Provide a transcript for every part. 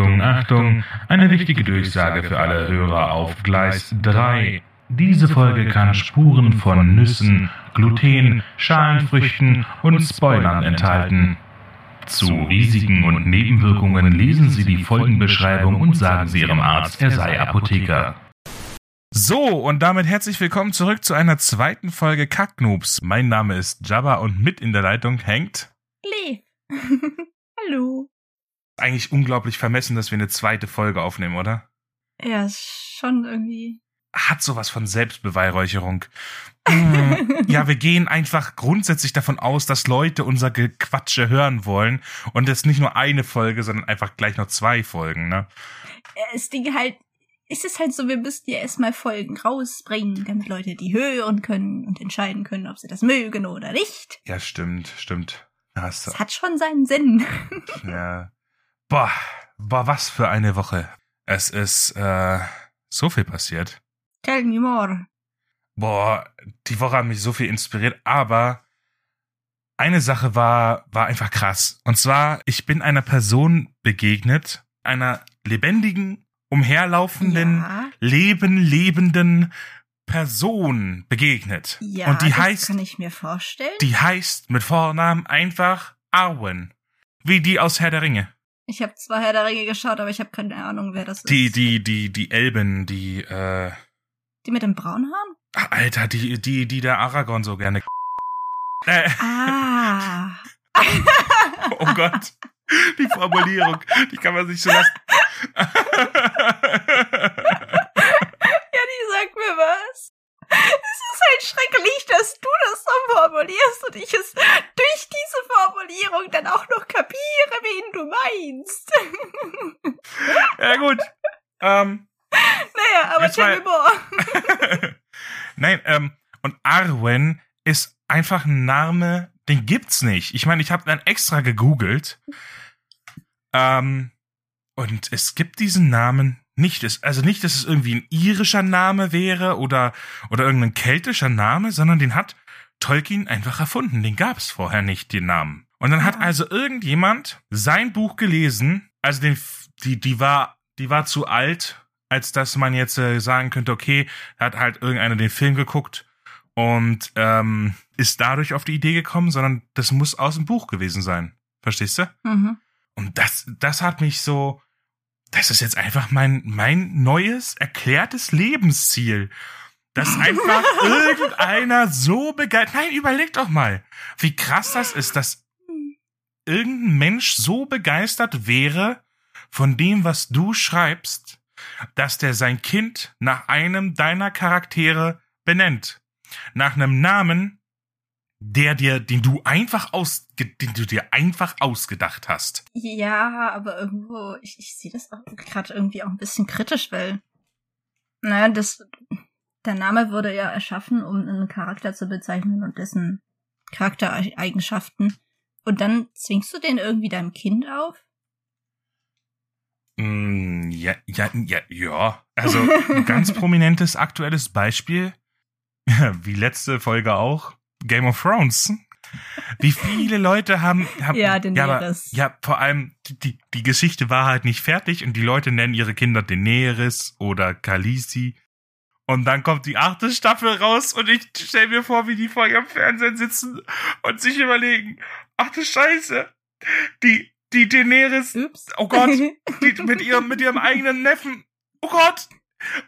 Achtung, Achtung, eine wichtige Durchsage für alle Hörer auf Gleis 3. Diese Folge kann Spuren von Nüssen, Gluten, Schalenfrüchten und Spoilern enthalten. Zu Risiken und Nebenwirkungen lesen Sie die Folgenbeschreibung und sagen Sie Ihrem Arzt, er sei Apotheker. So, und damit herzlich willkommen zurück zu einer zweiten Folge Kacknoobs. Mein Name ist Jabba und mit in der Leitung hängt. Lee. Hallo. Eigentlich unglaublich vermessen, dass wir eine zweite Folge aufnehmen, oder? Ja, schon irgendwie. Hat sowas von Selbstbeweihräucherung. Mm, ja, wir gehen einfach grundsätzlich davon aus, dass Leute unser Gequatsche hören wollen und das nicht nur eine Folge, sondern einfach gleich noch zwei Folgen, ne? Es Ding halt, ist es halt so, wir müssten ja erstmal Folgen rausbringen, damit Leute die hören können und entscheiden können, ob sie das mögen oder nicht. Ja, stimmt, stimmt. Das hat schon seinen Sinn. Ja. Boah, boah, was für eine Woche. Es ist äh, so viel passiert. Tell me more. Boah, die Woche hat mich so viel inspiriert, aber eine Sache war, war einfach krass. Und zwar, ich bin einer Person begegnet, einer lebendigen, umherlaufenden, Ja. Leben lebenden Person begegnet. Ja, Und die das heißt, kann ich mir vorstellen. die heißt mit Vornamen einfach Arwen. Wie die aus Herr der Ringe. Ich habe zwar Herr der Ringe geschaut, aber ich habe keine Ahnung, wer das Die, ist. die, die, die Elben, die, äh, Die mit den braunen Haaren? ach, Alter, die, die, die der Aragorn so gerne. Äh, Ah. oh Gott. Die Formulierung, die kann man sich so lassen. Ja, die sagt mir was. Es ist halt schrecklich, dass du das so formulierst und ich es durch diese Formulierung dann auch noch kapiere, wen du meinst. ja, gut. Ähm, naja, aber tell me more. Nein, ähm, und Arwen ist einfach ein Name, den gibt's nicht. Ich meine, ich habe dann extra gegoogelt. Ähm, und es gibt diesen Namen nicht. Es, also nicht, dass es irgendwie ein irischer Name wäre oder, oder irgendein keltischer Name, sondern den hat Tolkien einfach erfunden. Den gab's vorher nicht, den Namen. Und dann hat Ah. also irgendjemand sein Buch gelesen, also den, die, die war, die war zu alt, als dass man jetzt äh, sagen könnte, okay, hat halt irgendeiner den Film geguckt und ähm, ist dadurch auf die Idee gekommen, sondern das muss aus dem Buch gewesen sein. Verstehst du? Mhm. Und das, das hat mich so, das ist jetzt einfach mein, mein neues, erklärtes Lebensziel. Dass einfach irgendeiner so begeistert, nein, überleg doch mal, wie krass das ist, dass irgendein Mensch so begeistert wäre von dem, was du schreibst, dass der sein Kind nach einem deiner Charaktere benennt. Nach einem Namen, der dir, den du einfach aus, den du dir einfach ausgedacht hast. Ja, aber irgendwo, ich, ich sehe das auch gerade irgendwie auch ein bisschen kritisch, weil, naja, das, der Name wurde ja erschaffen, um einen Charakter zu bezeichnen und dessen Charaktereigenschaften. Und dann zwingst du den irgendwie deinem Kind auf? Mm, ja, ja, ja, ja. Also ein ganz prominentes aktuelles Beispiel, wie letzte Folge auch, Game of Thrones. Wie viele Leute haben, haben Ja, aber, Daenerys. ja, vor allem die, die, die Geschichte war halt nicht fertig und die Leute nennen ihre Kinder Daenerys oder Khaleesi. Und dann kommt die achte Staffel raus und ich stell mir vor, wie die vor ihrem Fernsehen sitzen und sich überlegen, ach du Scheiße, die, die Daenerys Ups. Oh Gott, die, mit ihrem, mit ihrem eigenen Neffen. Oh Gott.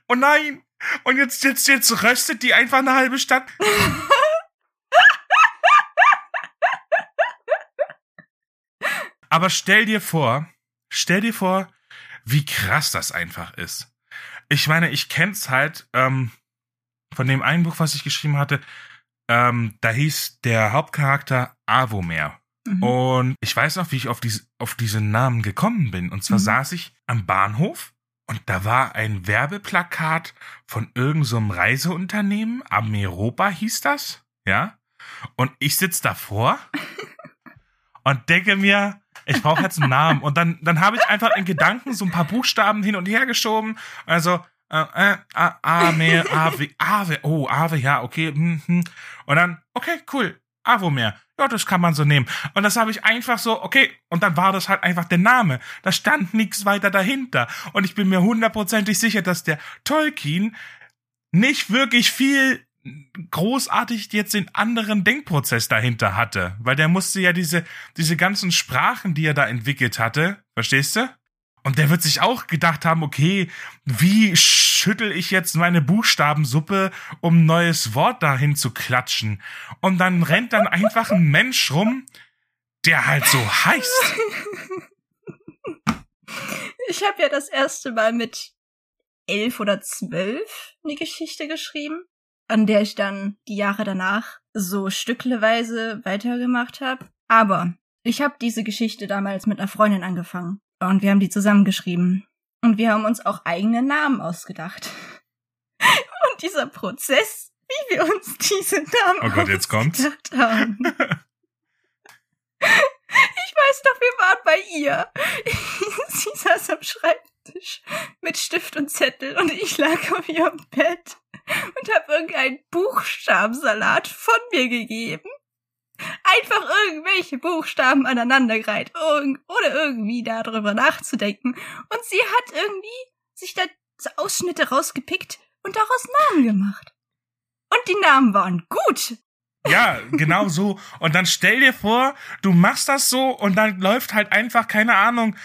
Oh nein. Und jetzt, jetzt, jetzt röstet die einfach eine halbe Stadt. Aber stell dir vor, stell dir vor, wie krass das einfach ist. Ich meine, ich kenn's halt, ähm, von dem einen Buch, was ich geschrieben hatte, ähm, da hieß der Hauptcharakter Avomer. Mhm. Und ich weiß noch, wie ich auf, diese, auf diesen Namen gekommen bin. Und zwar Mhm. saß ich am Bahnhof und da war ein Werbeplakat von irgendeinem so Reiseunternehmen. Ameropa hieß das. Ja. Und ich sitz davor und denke mir, ich brauche jetzt einen Namen. Und dann, dann habe ich einfach in Gedanken so ein paar Buchstaben hin und her geschoben. Also, äh, äh, Ame, Ave, Ave, oh, Ave, ja, okay. Hm, hm. Und dann, okay, cool. Avomer. Ja, das kann man so nehmen. Und das habe ich einfach so, okay, und dann war das halt einfach der Name. Da stand nichts weiter dahinter. Und ich bin mir hundertprozentig sicher, dass der Tolkien nicht wirklich viel großartig jetzt den anderen Denkprozess dahinter hatte, weil der musste ja diese diese ganzen Sprachen, die er da entwickelt hatte, verstehst du? Und der wird sich auch gedacht haben, okay, wie schüttel ich jetzt meine Buchstabensuppe, um ein neues Wort dahin zu klatschen? Und dann rennt dann einfach ein Mensch rum, der halt so heißt. Ich habe ja das erste Mal mit elf oder zwölf eine Geschichte geschrieben, an der ich dann die Jahre danach so stückleweise weitergemacht habe. Aber ich habe diese Geschichte damals mit einer Freundin angefangen und wir haben die zusammengeschrieben. Und wir haben uns auch eigene Namen ausgedacht. Und dieser Prozess, wie wir uns diese Namen oh Gott, jetzt kommt's. haben. Ich weiß doch, wir waren bei ihr. Sie saß am Schreibtisch mit Stift und Zettel und ich lag auf ihrem Bett und habe irgendeinen Buchstabensalat von mir gegeben. Einfach irgendwelche Buchstaben aneinandergereiht, ohne irgendwie darüber nachzudenken. Und sie hat irgendwie sich da Ausschnitte rausgepickt und daraus Namen gemacht. Und die Namen waren gut. Ja, genau so. Und dann stell dir vor, du machst das so und dann läuft halt einfach, keine Ahnung,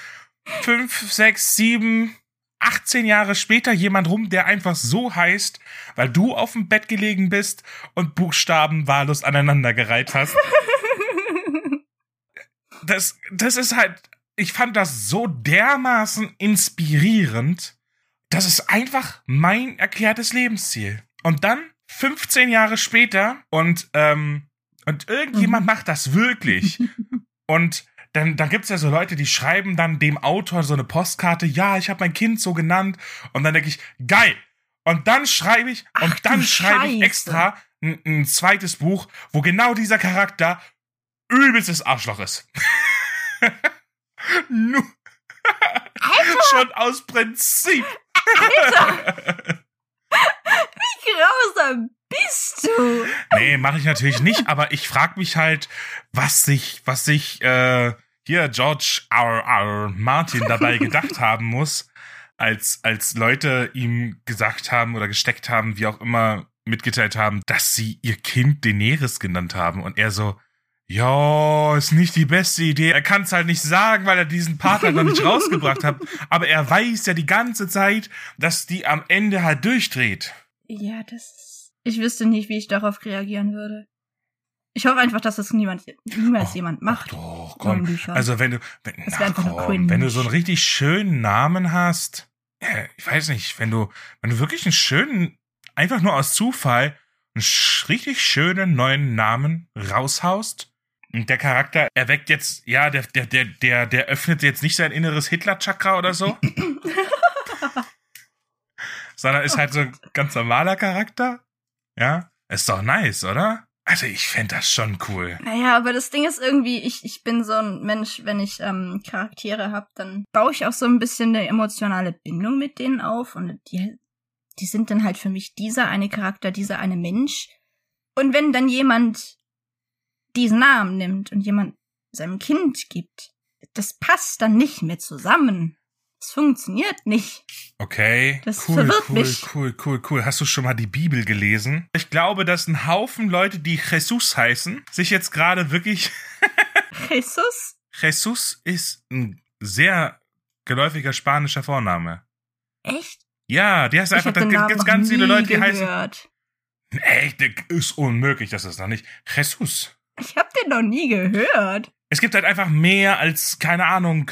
fünf, sechs, sieben, 18 Jahre später jemand rum, der einfach so heißt, weil du auf dem Bett gelegen bist und Buchstaben wahllos aneinandergereiht hast. Das, das ist halt, ich fand das so dermaßen inspirierend. Das ist einfach mein erklärtes Lebensziel. Und dann 15 Jahre später und ähm, und irgendjemand mhm. macht das wirklich. und dann, dann gibt's ja so Leute, die schreiben dann dem Autor so eine Postkarte, ja, ich habe mein Kind so genannt. Und dann denke ich, geil. Und dann schreibe ich, Ach, und dann schreibe ich extra ein, ein, zweites Buch, wo genau dieser Charakter übelstes Arschloch ist. Nur Schon aus Prinzip. Alter. Wie grausam bist du? Nee, mache ich natürlich nicht, aber ich frag mich halt, was sich, was sich äh, hier George R. R. Martin dabei gedacht haben muss, als, als Leute ihm gesagt haben oder gesteckt haben, wie auch immer mitgeteilt haben, dass sie ihr Kind Daenerys genannt haben und er so, ja, ist nicht die beste Idee. Er kann es halt nicht sagen, weil er diesen Part halt noch nicht rausgebracht hat. Aber er weiß ja die ganze Zeit, dass die am Ende halt durchdreht. Ja, das. Ich wüsste nicht, wie ich darauf reagieren würde. Ich hoffe einfach, dass das niemand, niemals oh, jemand macht. Doch, komm. Also wenn du, wenn, ach, komm, wenn du so einen richtig schönen Namen hast, ja, ich weiß nicht, wenn du, wenn du wirklich einen schönen, einfach nur aus Zufall, einen richtig schönen neuen Namen raushaust, und der Charakter erweckt jetzt, ja, der, der, der, der, der öffnet jetzt nicht sein inneres Hitler-Chakra oder so. sondern ist halt so ein ganz normaler Charakter. Ja. Ist doch nice, oder? Also ich fände das schon cool. Naja, aber das Ding ist irgendwie, ich, ich bin so ein Mensch, wenn ich ähm, Charaktere habe, dann baue ich auch so ein bisschen eine emotionale Bindung mit denen auf und die, die sind dann halt für mich dieser eine Charakter, dieser eine Mensch. Und wenn dann jemand diesen Namen nimmt und jemand seinem Kind gibt, das passt dann nicht mehr zusammen. Es funktioniert nicht. Okay. Das cool, verwirrt cool, mich. cool, cool, cool. Hast du schon mal die Bibel gelesen? Ich glaube, dass ein Haufen Leute, die Jesus heißen, sich jetzt gerade wirklich. Jesus? Jesus ist ein sehr geläufiger spanischer Vorname. Echt? Ja, die heißt einfach, da gibt es ganz viele Leute, die gehört. heißen. Echt, ist unmöglich, das ist noch nicht. Jesus. Ich hab den noch nie gehört. Es gibt halt einfach mehr als, keine Ahnung,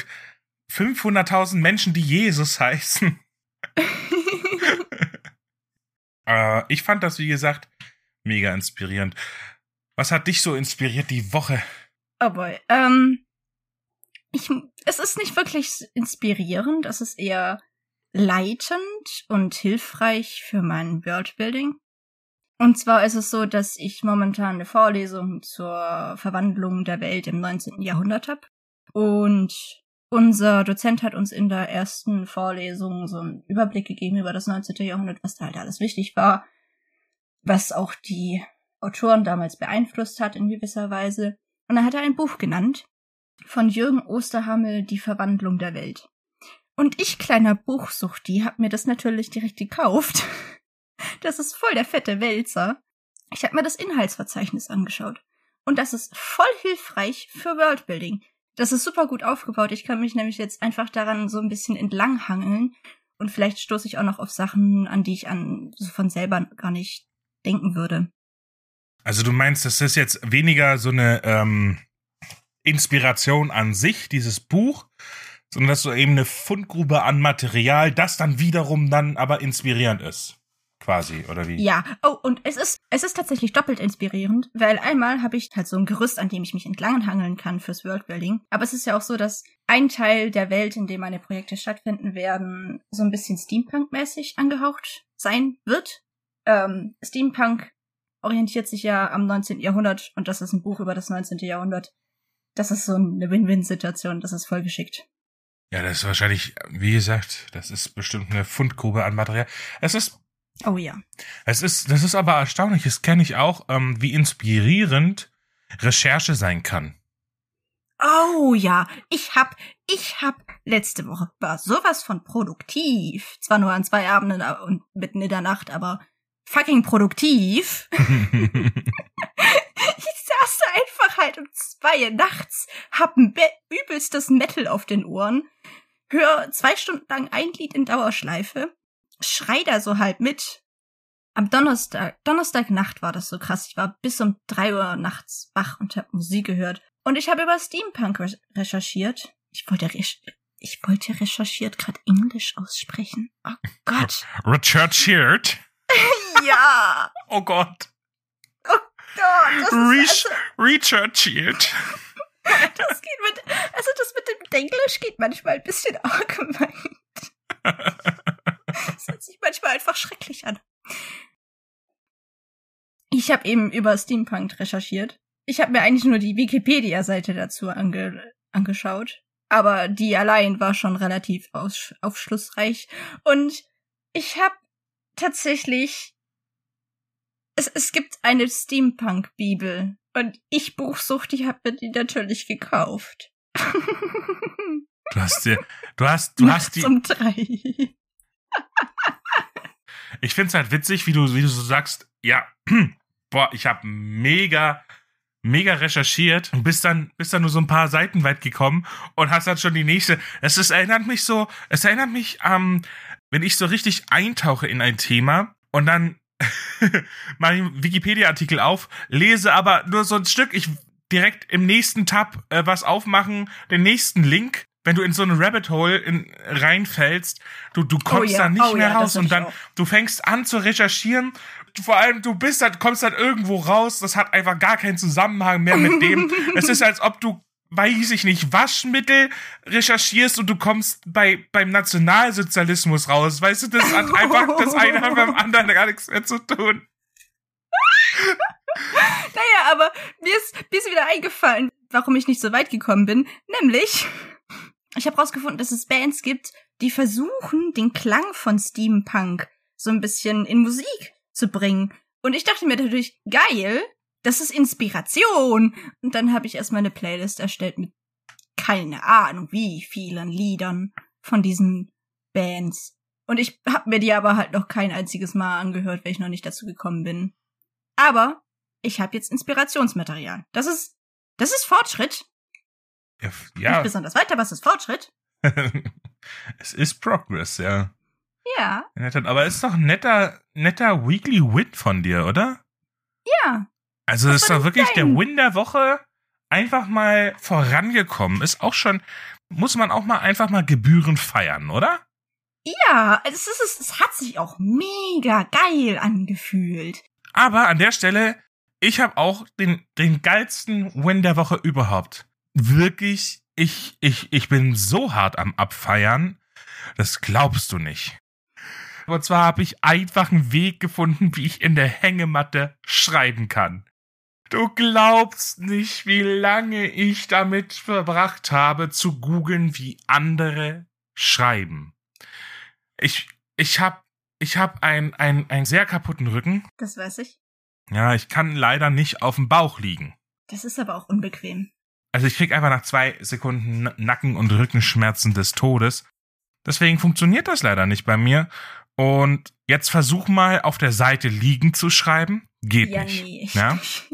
500.000 Menschen, die Jesus heißen. äh, ich fand das, wie gesagt, mega inspirierend. Was hat dich so inspiriert die Woche? Oh boy. Ähm, ich, es ist nicht wirklich inspirierend, es ist eher leitend und hilfreich für mein Worldbuilding. Und zwar ist es so, dass ich momentan eine Vorlesung zur Verwandlung der Welt im 19. Jahrhundert habe. Und unser Dozent hat uns in der ersten Vorlesung so einen Überblick gegeben über das 19. Jahrhundert, was da halt alles wichtig war, was auch die Autoren damals beeinflusst hat in gewisser Weise. Und dann hat er ein Buch genannt von Jürgen Osterhammel, Die Verwandlung der Welt. Und ich, kleiner Buchsuchti, hab mir das natürlich direkt gekauft. Das ist voll der fette Wälzer. Ich hab mir das Inhaltsverzeichnis angeschaut. Und das ist voll hilfreich für Worldbuilding. Das ist super gut aufgebaut. Ich kann mich nämlich jetzt einfach daran so ein bisschen entlanghangeln. Und vielleicht stoße ich auch noch auf Sachen, an die ich an so von selber gar nicht denken würde. Also du meinst, das ist jetzt weniger so eine ähm, Inspiration an sich, dieses Buch, sondern dass so eben eine Fundgrube an Material, das dann wiederum dann aber inspirierend ist quasi, oder wie? Ja, oh, und es ist, es ist tatsächlich doppelt inspirierend, weil einmal habe ich halt so ein Gerüst, an dem ich mich entlanghangeln kann fürs Worldbuilding. Aber es ist ja auch so, dass ein Teil der Welt, in dem meine Projekte stattfinden werden, so ein bisschen Steampunk-mäßig angehaucht sein wird. Ähm, Steampunk orientiert sich ja am 19. Jahrhundert und das ist ein Buch über das 19. Jahrhundert. Das ist so eine Win-Win-Situation, das ist voll geschickt. Ja, das ist wahrscheinlich, wie gesagt, das ist bestimmt eine Fundgrube an Material. Es ist Oh ja. Es ist, das ist aber erstaunlich, das kenne ich auch, ähm, wie inspirierend Recherche sein kann. Oh ja, ich hab, ich hab letzte Woche war sowas von produktiv. Zwar nur an zwei Abenden und mitten in der Nacht, aber fucking produktiv. ich saß da einfach halt um zwei nachts, hab ein übelstes Metal auf den Ohren, hör zwei Stunden lang ein Lied in Dauerschleife schrei da so halt mit. Am Donnerstag, Donnerstagnacht war das so krass. Ich war bis um drei Uhr nachts wach und hab Musik gehört. Und ich habe über Steampunk re recherchiert. Ich wollte, recherch ich wollte recherchiert gerade Englisch aussprechen. Oh Gott. Recherchiert? ja. Oh Gott. Oh Gott. Das Re also, recherchiert. Das geht mit, also das mit dem Englisch geht manchmal ein bisschen arg weit. Das hört sich manchmal einfach schrecklich an. Ich habe eben über Steampunk recherchiert. Ich habe mir eigentlich nur die Wikipedia-Seite dazu ange angeschaut. Aber die allein war schon relativ aufschlussreich. Und ich habe tatsächlich. Es, es gibt eine Steampunk-Bibel. Und ich Buchsucht, ich habe mir die natürlich gekauft. Du hast dir, du hast, du hast die. Zum drei. Ich finde es halt witzig, wie du, wie du so sagst, ja, boah, ich habe mega, mega recherchiert und bist dann, bist dann nur so ein paar Seiten weit gekommen und hast dann schon die nächste. Es ist, erinnert mich so, es erinnert mich, ähm, wenn ich so richtig eintauche in ein Thema und dann mal einen Wikipedia-Artikel auf, lese aber nur so ein Stück, ich direkt im nächsten Tab äh, was aufmachen, den nächsten Link wenn du in so eine Rabbit Hole in, reinfällst, du, du kommst oh ja, da nicht oh mehr ja, raus und dann, du fängst an zu recherchieren. Vor allem, du bist dann, kommst dann irgendwo raus, das hat einfach gar keinen Zusammenhang mehr mit dem. es ist, als ob du, weiß ich nicht, Waschmittel recherchierst und du kommst bei, beim Nationalsozialismus raus. Weißt du, das hat einfach, das eine hat beim anderen gar nichts mehr zu tun. naja, aber mir ist, mir ist wieder eingefallen, warum ich nicht so weit gekommen bin. Nämlich, ich habe rausgefunden, dass es Bands gibt, die versuchen, den Klang von Steampunk so ein bisschen in Musik zu bringen. Und ich dachte mir natürlich, geil, das ist Inspiration. Und dann habe ich erstmal eine Playlist erstellt mit keine Ahnung wie vielen Liedern von diesen Bands. Und ich habe mir die aber halt noch kein einziges Mal angehört, weil ich noch nicht dazu gekommen bin. Aber ich habe jetzt Inspirationsmaterial. Das ist das ist Fortschritt. Ja, ja. Nicht besonders weiter, aber es ist Fortschritt. es ist Progress, ja. Ja. Aber es ist doch ein netter, netter Weekly Win von dir, oder? Ja. Also es ist doch wirklich der Win der Woche einfach mal vorangekommen. Ist auch schon, muss man auch mal einfach mal Gebühren feiern, oder? Ja, es, ist, es hat sich auch mega geil angefühlt. Aber an der Stelle, ich habe auch den, den geilsten Win der Woche überhaupt wirklich, ich, ich, ich bin so hart am Abfeiern, das glaubst du nicht. Und zwar habe ich einfach einen Weg gefunden, wie ich in der Hängematte schreiben kann. Du glaubst nicht, wie lange ich damit verbracht habe, zu googeln, wie andere schreiben. Ich, ich hab, ich hab ein, ein, einen sehr kaputten Rücken. Das weiß ich. Ja, ich kann leider nicht auf dem Bauch liegen. Das ist aber auch unbequem. Also ich krieg einfach nach zwei Sekunden Nacken- und Rückenschmerzen des Todes. Deswegen funktioniert das leider nicht bei mir. Und jetzt versuch mal auf der Seite liegen zu schreiben. Geht ja, nicht. nee, Ja? nicht.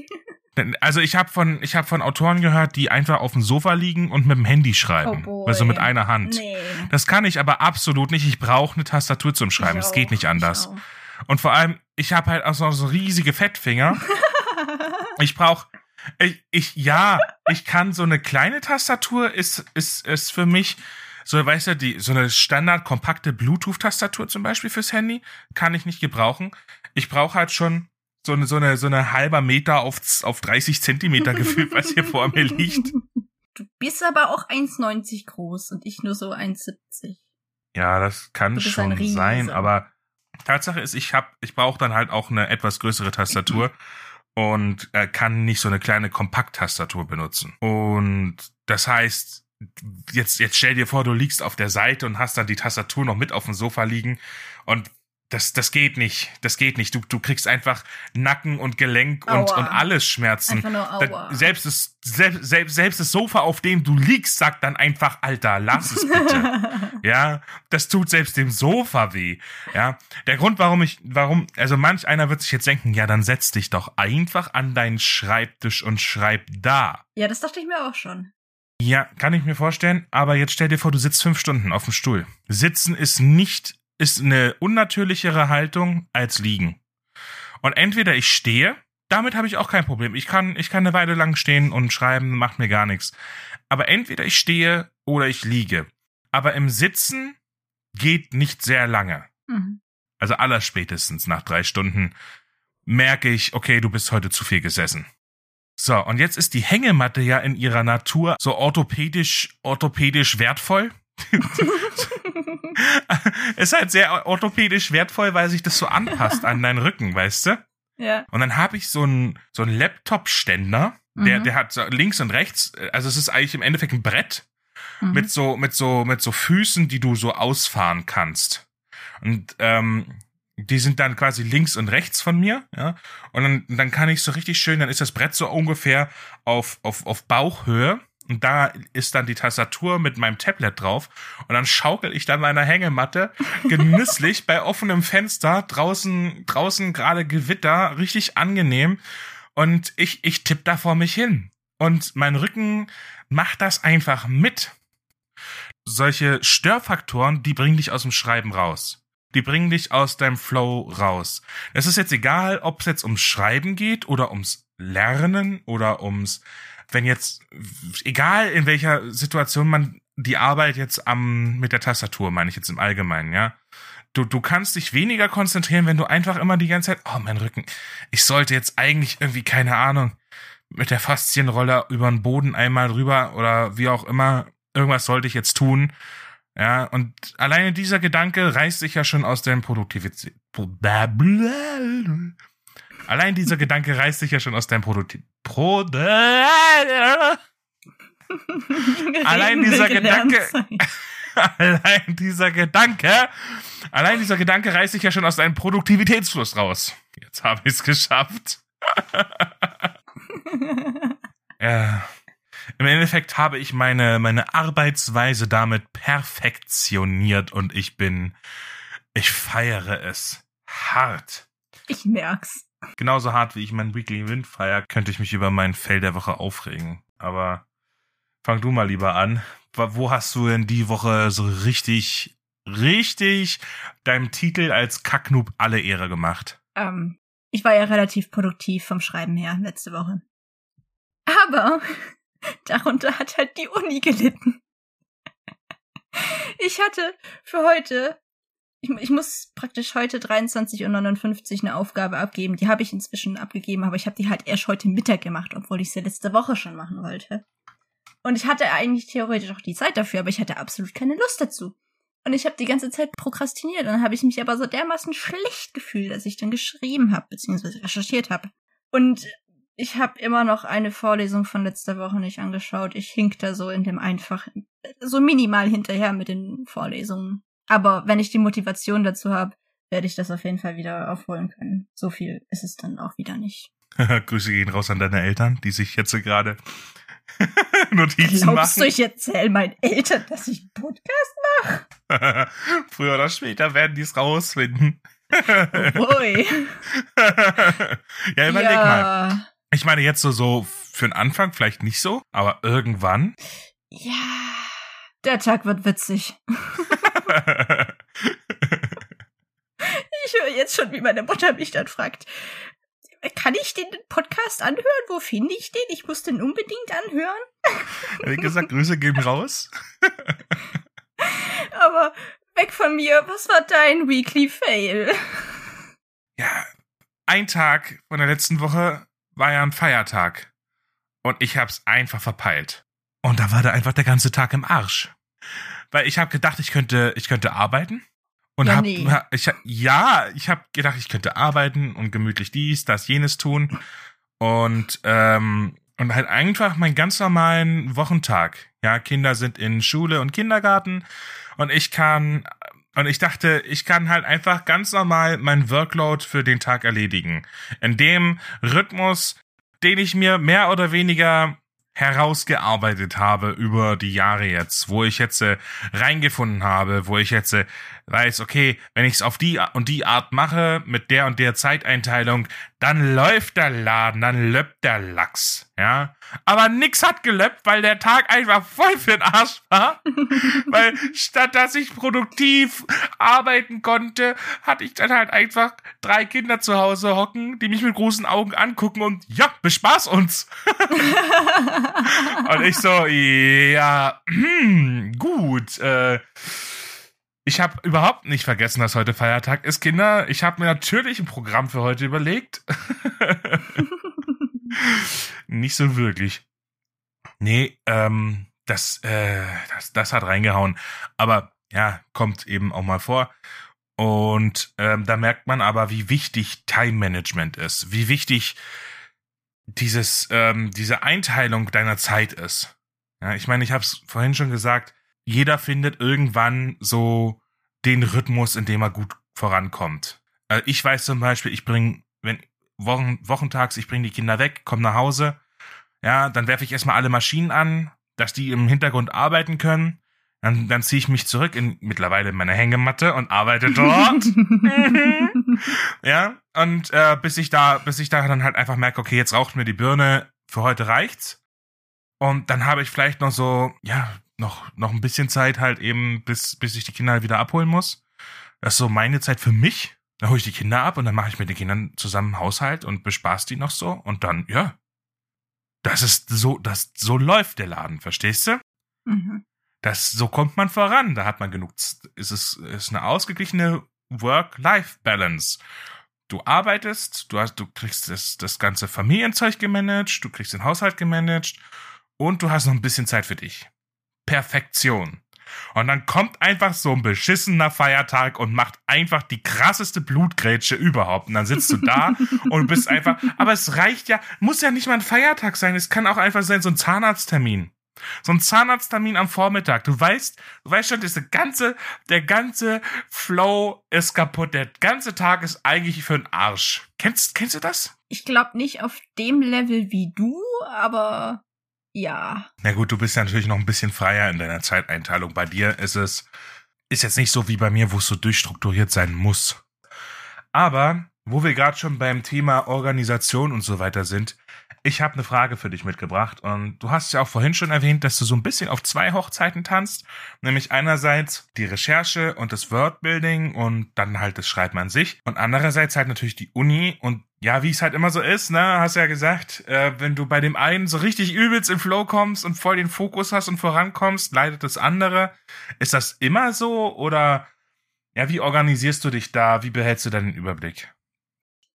Also ich habe von ich habe von Autoren gehört, die einfach auf dem Sofa liegen und mit dem Handy schreiben, Oh also mit einer Hand. Nee. Das kann ich aber absolut nicht. Ich brauche eine Tastatur zum Schreiben. Es geht nicht ich anders. Und vor allem, ich habe halt auch so, so riesige Fettfinger. Ich brauche ich, ich ja, ich kann so eine kleine Tastatur ist ist ist für mich so weißt du die so eine Standard kompakte Bluetooth Tastatur zum Beispiel fürs Handy kann ich nicht gebrauchen. Ich brauche halt schon so eine so eine so eine halber Meter auf auf 30 Zentimeter gefühlt, was hier vor mir liegt. Du bist aber auch 1,90 groß und ich nur so 1,70. Ja, das kann schon sein, aber Tatsache ist, ich hab, ich brauche dann halt auch eine etwas größere Tastatur und äh, kann nicht so eine kleine Kompakt-Tastatur benutzen. Und das heißt, jetzt, jetzt stell dir vor, du liegst auf der Seite und hast dann die Tastatur noch mit auf dem Sofa liegen und das, das geht nicht. Das geht nicht. Du, du kriegst einfach Nacken und Gelenk und, Aua. und alles Schmerzen. Da-. Selbst das, selbst, selbst, selbst das Sofa, auf dem du liegst, sagt dann einfach, Alter, lass es bitte. Ja, das tut selbst dem Sofa weh. Ja, der Grund, warum ich, warum, also manch einer wird sich jetzt denken, ja, dann setz dich doch einfach an deinen Schreibtisch und schreib da. ja, das dachte ich mir auch schon. Ja, kann ich mir vorstellen, aber jetzt stell dir vor, du sitzt fünf Stunden auf dem Stuhl. Sitzen ist nicht, ist eine unnatürlichere Haltung als liegen. Und entweder ich stehe, damit habe ich auch kein Problem. Ich kann, ich kann eine Weile lang stehen und schreiben, macht mir gar nichts. Aber entweder ich stehe oder ich liege. Aber im Sitzen geht nicht sehr lange. Mhm. Also allerspätestens nach drei Stunden merke ich, okay, du bist heute zu viel gesessen. So, und jetzt ist die Hängematte ja in ihrer Natur so orthopädisch, orthopädisch wertvoll. ist halt sehr orthopädisch wertvoll, weil sich das so anpasst an deinen Rücken, weißt du? ja. Und dann habe ich so einen so einen Laptop-Ständer, der, Mhm. der hat so links und rechts, also es ist eigentlich im Endeffekt ein Brett Mhm. mit so mit so mit so Füßen, die du so ausfahren kannst. Und ähm, die sind dann quasi links und rechts von mir, ja. Und dann, dann kann ich so richtig schön, dann ist das Brett so ungefähr auf auf auf Bauchhöhe und da ist dann die Tastatur mit meinem Tablet drauf und dann schaukel ich dann meiner Hängematte genüsslich bei offenem Fenster draußen draußen gerade Gewitter richtig angenehm und ich ich tipp da vor mich hin und mein Rücken macht das einfach mit solche Störfaktoren, die bringen dich aus dem Schreiben raus. Die bringen dich aus deinem Flow raus. Es ist jetzt egal, ob es jetzt ums Schreiben geht oder ums Lernen oder ums, wenn jetzt, egal in welcher Situation man die Arbeit jetzt am, mit der Tastatur, meine ich jetzt im Allgemeinen, ja. Du, du kannst dich weniger konzentrieren, wenn du einfach immer die ganze Zeit, oh, mein Rücken, ich sollte jetzt eigentlich irgendwie, keine Ahnung, mit der Faszienroller über den Boden einmal drüber oder wie auch immer, irgendwas sollte ich jetzt tun. Ja, und alleine dieser Gedanke reißt dich ja schon aus deinem Produktivität. Allein dieser Gedanke reißt dich ja schon aus deinem Produktiv. Pro Allein dieser Gedanke- allein dieser Gedanke, allein dieser Gedanke reißt dich ja schon aus deinem Produktivitätsfluss raus. Jetzt habe ich es geschafft. Ja. Im Endeffekt habe ich meine, meine Arbeitsweise damit perfektioniert und ich bin, ich feiere es hart. Ich merk's. Genauso hart wie ich mein Weekly Win feiere, könnte ich mich über meinen Fail der Woche aufregen. Aber fang du mal lieber an. Wo hast du denn die Woche so richtig, richtig deinem Titel als Kacknoob alle Ehre gemacht? Ähm, ich war ja relativ produktiv vom Schreiben her letzte Woche. Aber darunter hat halt die Uni gelitten. Ich hatte für heute, ich, ich muss praktisch heute 23.59 Uhr eine Aufgabe abgeben. Die habe ich inzwischen abgegeben, aber ich habe die halt erst heute Mittag gemacht, obwohl ich sie letzte Woche schon machen wollte. Und ich hatte eigentlich theoretisch auch die Zeit dafür, aber ich hatte absolut keine Lust dazu. Und ich habe die ganze Zeit prokrastiniert. Dann habe ich mich aber so dermaßen schlecht gefühlt, dass ich dann geschrieben habe, beziehungsweise recherchiert habe. Und ich habe immer noch eine Vorlesung von letzter Woche nicht angeschaut. Ich hink da so in dem einfach, so minimal hinterher mit den Vorlesungen. Aber wenn ich die Motivation dazu habe, werde ich das auf jeden Fall wieder aufholen können. So viel ist es dann auch wieder nicht. Grüße gehen raus an deine Eltern, die sich jetzt gerade Notizen Glaubst machen. du, ich erzähle meinen Eltern, dass ich einen Podcast mache? Früher oder später werden die es rausfinden. Ui. ja, überleg mal. ja. Ich meine jetzt so, so für den Anfang vielleicht nicht so, aber irgendwann. Ja. Der Tag wird witzig. Ich höre jetzt schon, wie meine Mutter mich dann fragt. Kann ich den Podcast anhören? Wo finde ich den? Ich muss den unbedingt anhören. Wie gesagt, Grüße gehen raus. Aber weg von mir, was war dein Weekly Fail? Ja, ein Tag von der letzten Woche war ja ein Feiertag. Und ich hab's einfach verpeilt. Und da war da einfach der ganze Tag im Arsch. Weil ich hab gedacht, ich könnte, ich könnte arbeiten. Und Ja, hab, nee. ich, ja, ich hab gedacht, ich könnte arbeiten und gemütlich dies, das, jenes tun. Und, ähm, und halt einfach meinen ganz normalen Wochentag. Ja, Kinder sind in Schule und Kindergarten. Und ich kann, und ich dachte, ich kann halt einfach ganz normal mein Workload für den Tag erledigen. In dem Rhythmus, den ich mir mehr oder weniger herausgearbeitet habe über die Jahre jetzt, wo ich jetzt äh, reingefunden habe, wo ich jetzt äh, weiß, okay, wenn ich es auf die und die Art mache, mit der und der Zeiteinteilung, dann läuft der Laden, dann löppt der Lachs, ja. Aber nix hat gelöppt, weil der Tag einfach voll für den Arsch war. weil statt dass ich produktiv arbeiten konnte, hatte ich dann halt einfach drei Kinder zu Hause hocken, die mich mit großen Augen angucken und ja, bespaß uns. Und ich so, ja, hm, gut. Äh, ich habe überhaupt nicht vergessen, dass heute Feiertag ist, Kinder. Ich habe mir natürlich ein Programm für heute überlegt. nicht so wirklich. Nee, ähm, das, äh, das, das hat reingehauen. Aber ja, kommt eben auch mal vor. Und ähm, da merkt man aber, wie wichtig Time Management ist, wie wichtig dieses, ähm, diese Einteilung deiner Zeit ist. Ja, ich meine, ich habe es vorhin schon gesagt, jeder findet irgendwann so den Rhythmus, in dem er gut vorankommt. Äh, ich weiß zum Beispiel, ich bringe, wenn Wochen, wochentags, ich bringe die Kinder weg, komme nach Hause, ja, dann werfe ich erstmal alle Maschinen an, dass die im Hintergrund arbeiten können. Dann, dann ziehe ich mich zurück in mittlerweile meine Hängematte und arbeite dort. Ja, und äh, bis ich da, bis ich da dann halt einfach merke, okay, jetzt raucht mir die Birne, für heute reicht's. Und dann habe ich vielleicht noch so, ja, noch, noch ein bisschen Zeit halt eben, bis, bis ich die Kinder halt wieder abholen muss. Das ist so meine Zeit für mich. Dann hole ich die Kinder ab und dann mache ich mit den Kindern zusammen Haushalt und bespaß die noch so. Und dann, ja. Das ist so, das, so läuft der Laden, verstehst du? Mhm. Das, so kommt man voran. Da hat man genug, es ist, ist eine ausgeglichene Work-Life-Balance. Du arbeitest, du hast, du kriegst das, das ganze Familienzeug gemanagt, du kriegst den Haushalt gemanagt und du hast noch ein bisschen Zeit für dich. Perfektion. Und dann kommt einfach so ein beschissener Feiertag und macht einfach die krasseste Blutgrätsche überhaupt. Und dann sitzt du da und bist einfach, aber es reicht ja, muss ja nicht mal ein Feiertag sein, es kann auch einfach sein, so ein Zahnarzttermin. So ein Zahnarzttermin am Vormittag. Du weißt, du weißt schon, das ganze, der ganze Flow ist kaputt. Der ganze Tag ist eigentlich für den Arsch. Kennst, kennst du das? Ich glaube nicht auf dem Level wie du, aber ja. Na gut, du bist ja natürlich noch ein bisschen freier in deiner Zeiteinteilung. Bei dir ist es, ist jetzt nicht so wie bei mir, wo es so durchstrukturiert sein muss. Aber, wo wir gerade schon beim Thema Organisation und so weiter sind, ich habe eine Frage für dich mitgebracht und du hast ja auch vorhin schon erwähnt, dass du so ein bisschen auf zwei Hochzeiten tanzt, nämlich einerseits die Recherche und das Wordbuilding und dann halt das Schreiben an sich und andererseits halt natürlich die Uni und ja, wie es halt immer so ist, ne, hast ja gesagt, äh, wenn du bei dem einen so richtig übelst im Flow kommst und voll den Fokus hast und vorankommst, leidet das andere. Ist das immer so oder ja, wie organisierst du dich da? Wie behältst du deinen Überblick?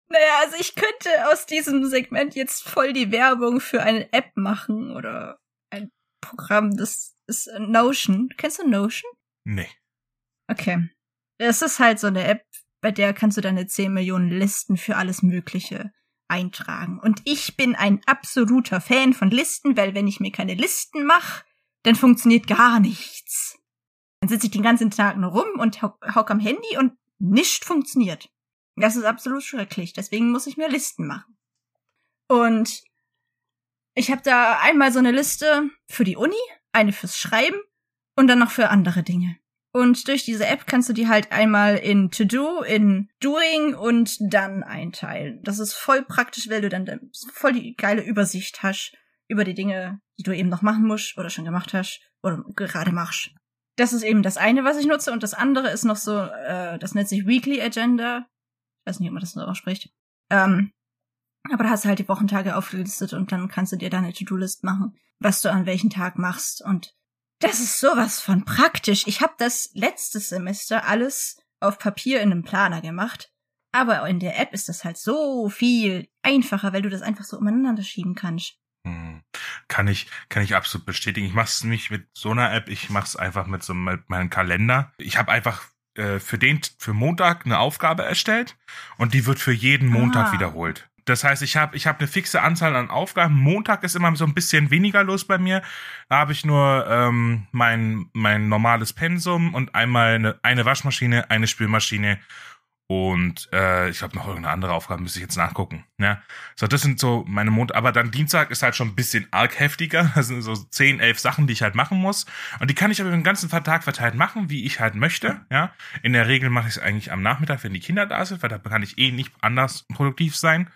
Naja, also ich könnte aus diesem Segment jetzt voll die Werbung für eine App machen oder ein Programm, das ist äh, Notion. Kennst du Notion? Nee. Okay. Es ist halt so eine App, bei der kannst du deine 10 Millionen Listen für alles Mögliche eintragen. Und ich bin ein absoluter Fan von Listen, weil wenn ich mir keine Listen mache, dann funktioniert gar nichts. Dann sitze ich den ganzen Tag nur rum und hock, hock am Handy und nicht funktioniert. Das ist absolut schrecklich. Deswegen muss ich mir Listen machen. Und ich habe da einmal so eine Liste für die Uni, eine fürs Schreiben und dann noch für andere Dinge. Und durch diese App kannst du die halt einmal in To Do, in Doing und dann einteilen. Das ist voll praktisch, weil du dann voll die geile Übersicht hast über die Dinge, die du eben noch machen musst oder schon gemacht hast oder gerade machst. Das ist eben das eine, was ich nutze. Und das andere ist noch so, äh, das nennt sich Weekly Agenda. Weiß nicht, ob man das so ausspricht. Ähm, aber da hast du halt die Wochentage aufgelistet und dann kannst du dir deine To-Do-List machen, was du an welchem Tag machst. Und das ist sowas von praktisch. Ich habe das letztes Semester alles auf Papier in einem Planer gemacht. Aber in der App ist das halt so viel einfacher, weil du das einfach so umeinander schieben kannst. Hm. Kann ich, kann ich absolut bestätigen. Ich mache es nicht mit so einer App, ich mache es einfach mit so mit meinem Kalender. Ich habe einfach äh, für den für Montag eine Aufgabe erstellt und die wird für jeden Montag ah. wiederholt. Das heißt, ich habe ich hab eine fixe Anzahl an Aufgaben. Montag ist immer so ein bisschen weniger los bei mir. Da habe ich nur ähm, mein, mein normales Pensum und einmal eine, eine Waschmaschine, eine Spülmaschine und äh, ich habe noch irgendeine andere Aufgabe, müsste ich jetzt nachgucken. Ja? So, das sind so meine Mond. Aber dann Dienstag ist halt schon ein bisschen arg heftiger. Das sind so zehn, elf Sachen, die ich halt machen muss. Und die kann ich aber den ganzen Tag verteilt machen, wie ich halt möchte. Ja, In der Regel mache ich es eigentlich am Nachmittag, wenn die Kinder da sind, weil da kann ich eh nicht anders produktiv sein.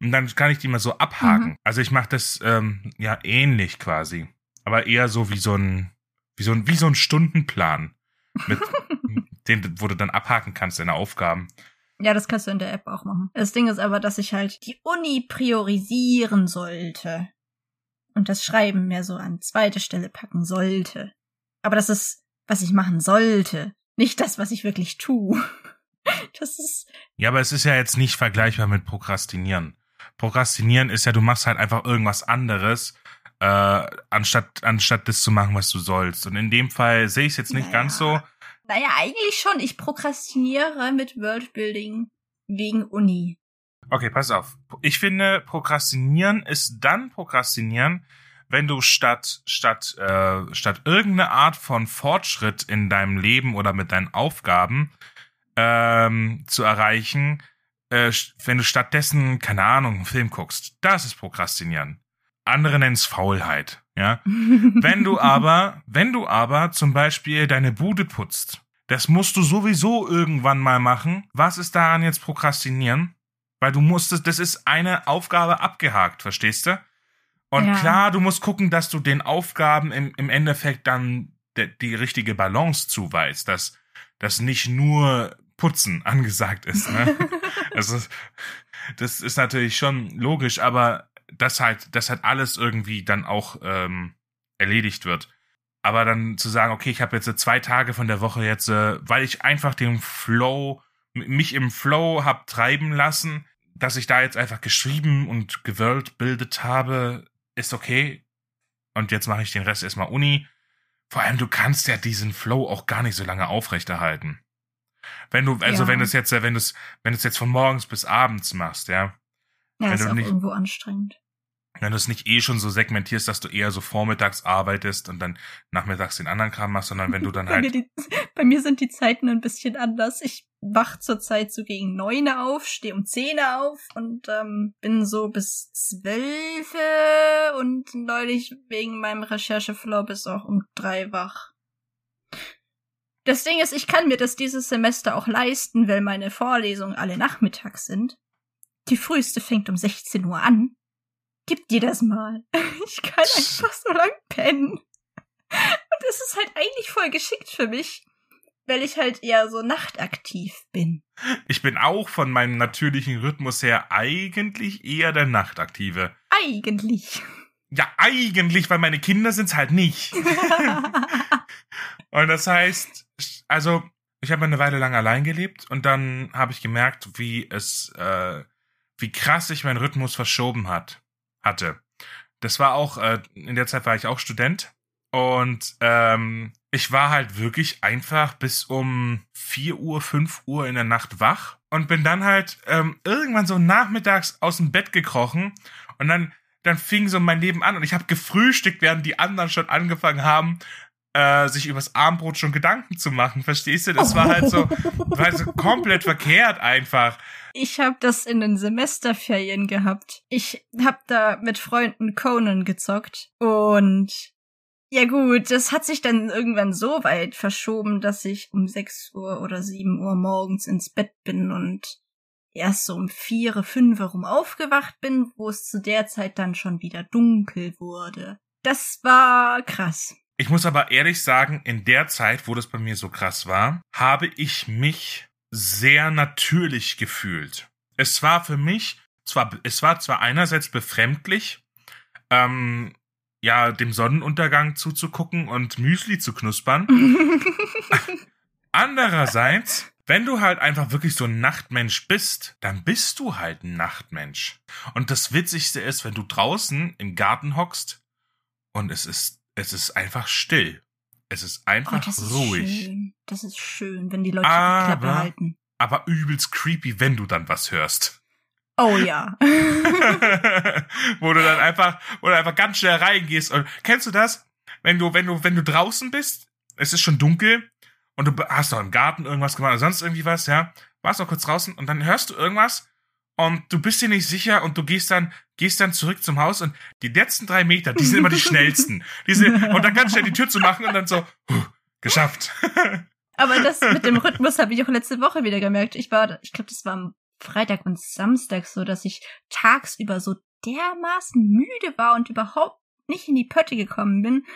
Und dann kann ich die mal so abhaken. Mhm. Also ich mache das ähm, ja ähnlich quasi. Aber eher so wie so ein, wie so ein, wie so ein Stundenplan. Mit den, wo du dann abhaken kannst, deine Aufgaben. Ja, das kannst du in der App auch machen. Das Ding ist aber, dass ich halt die Uni priorisieren sollte. Und das Schreiben mehr so an zweite Stelle packen sollte. Aber das ist, was ich machen sollte. Nicht das, was ich wirklich tue. Das ist. Ja, aber es ist ja jetzt nicht vergleichbar mit Prokrastinieren. Prokrastinieren ist ja, du machst halt einfach irgendwas anderes, äh, anstatt, anstatt das zu machen, was du sollst. Und in dem Fall sehe ich es jetzt nicht naja. ganz so. Naja, eigentlich schon. Ich prokrastiniere mit Worldbuilding wegen Uni. Okay, pass auf. Ich finde, Prokrastinieren ist dann Prokrastinieren, wenn du statt statt äh, statt irgendeine Art von Fortschritt in deinem Leben oder mit deinen Aufgaben ähm, zu erreichen, äh, wenn du stattdessen keine Ahnung einen Film guckst, das ist Prokrastinieren. Andere nennen es Faulheit. Ja. wenn du aber, wenn du aber zum Beispiel deine Bude putzt, das musst du sowieso irgendwann mal machen. Was ist daran jetzt Prokrastinieren? Weil du musstest, das ist eine Aufgabe abgehakt, verstehst du? Und ja. klar, du musst gucken, dass du den Aufgaben im, im Endeffekt dann de, die richtige Balance zuweist, dass, dass nicht nur Putzen angesagt ist. Ne? also, das ist natürlich schon logisch, aber dass halt, dass halt alles irgendwie dann auch ähm, erledigt wird. Aber dann zu sagen, okay, ich habe jetzt zwei Tage von der Woche jetzt, äh, weil ich einfach den Flow, mich im Flow hab treiben lassen, dass ich da jetzt einfach geschrieben und gewollt bildet habe, ist okay. Und jetzt mache ich den Rest erstmal Uni. Vor allem, du kannst ja diesen Flow auch gar nicht so lange aufrechterhalten. Wenn du, also ja. wenn du es jetzt, wenn du es, wenn du es jetzt von morgens bis abends machst, ja. Ja, wenn ist auch nicht, irgendwo anstrengend wenn du es nicht eh schon so segmentierst, dass du eher so vormittags arbeitest und dann nachmittags den anderen Kram machst, sondern wenn du dann bei halt. Mir die, bei mir sind die Zeiten ein bisschen anders. Ich wach zurzeit so gegen neun auf, stehe um zehn auf und ähm, bin so bis zwölf und neulich wegen meinem Rechercheflow bis auch um drei wach. Das Ding ist, ich kann mir das dieses Semester auch leisten, weil meine Vorlesungen alle nachmittags sind. Die früheste fängt um 16 Uhr an gib dir das mal. Ich kann einfach so lang pennen. Und es ist halt eigentlich voll geschickt für mich, weil ich halt eher so nachtaktiv bin. Ich bin auch von meinem natürlichen Rhythmus her eigentlich eher der Nachtaktive. Eigentlich. Ja, eigentlich, weil meine Kinder sind's halt nicht. und das heißt, also, ich habe eine Weile lang allein gelebt und dann habe ich gemerkt, wie es, äh, wie krass sich mein Rhythmus verschoben hat hatte. Das war auch, äh, in der Zeit war ich auch Student und ähm, ich war halt wirklich einfach bis um 4 Uhr, 5 Uhr in der Nacht wach und bin dann halt ähm, irgendwann so nachmittags aus dem Bett gekrochen und dann, dann fing so mein Leben an und ich habe gefrühstückt, während die anderen schon angefangen haben, äh, sich übers Armbrot schon Gedanken zu machen. Verstehst du? Das war halt so, war halt so komplett verkehrt einfach. Ich habe das in den Semesterferien gehabt. Ich hab da mit Freunden Conan gezockt und ja gut, das hat sich dann irgendwann so weit verschoben, dass ich um 6 Uhr oder 7 Uhr morgens ins Bett bin und erst so um 4, 5 rum aufgewacht bin, wo es zu der Zeit dann schon wieder dunkel wurde. Das war krass. Ich muss aber ehrlich sagen, in der Zeit, wo das bei mir so krass war, habe ich mich sehr natürlich gefühlt. Es war für mich zwar, es war zwar einerseits befremdlich, ähm, ja, dem Sonnenuntergang zuzugucken und Müsli zu knuspern. Andererseits, wenn du halt einfach wirklich so ein Nachtmensch bist, dann bist du halt ein Nachtmensch. Und das Witzigste ist, wenn du draußen im Garten hockst und es ist, es ist einfach still. Es ist einfach oh, das ruhig. Ist schön. Das ist schön, wenn die Leute die Klappe halten. Aber übelst creepy, wenn du dann was hörst. Oh ja. wo du dann einfach, wo du einfach ganz schnell reingehst. Und kennst du das? Wenn du, wenn du, wenn du draußen bist, es ist schon dunkel und du hast doch im Garten irgendwas gemacht oder sonst irgendwie was, ja, warst noch kurz draußen und dann hörst du irgendwas und du bist dir nicht sicher und du gehst dann, gehst dann zurück zum Haus und die letzten drei Meter, die sind immer die schnellsten. Die sind, und dann ganz schnell die Tür zu machen und dann so, huh, geschafft. Aber das mit dem Rhythmus habe ich auch letzte Woche wieder gemerkt. Ich war, ich glaube, das war am Freitag und Samstag so, dass ich tagsüber so dermaßen müde war und überhaupt nicht in die Pötte gekommen bin.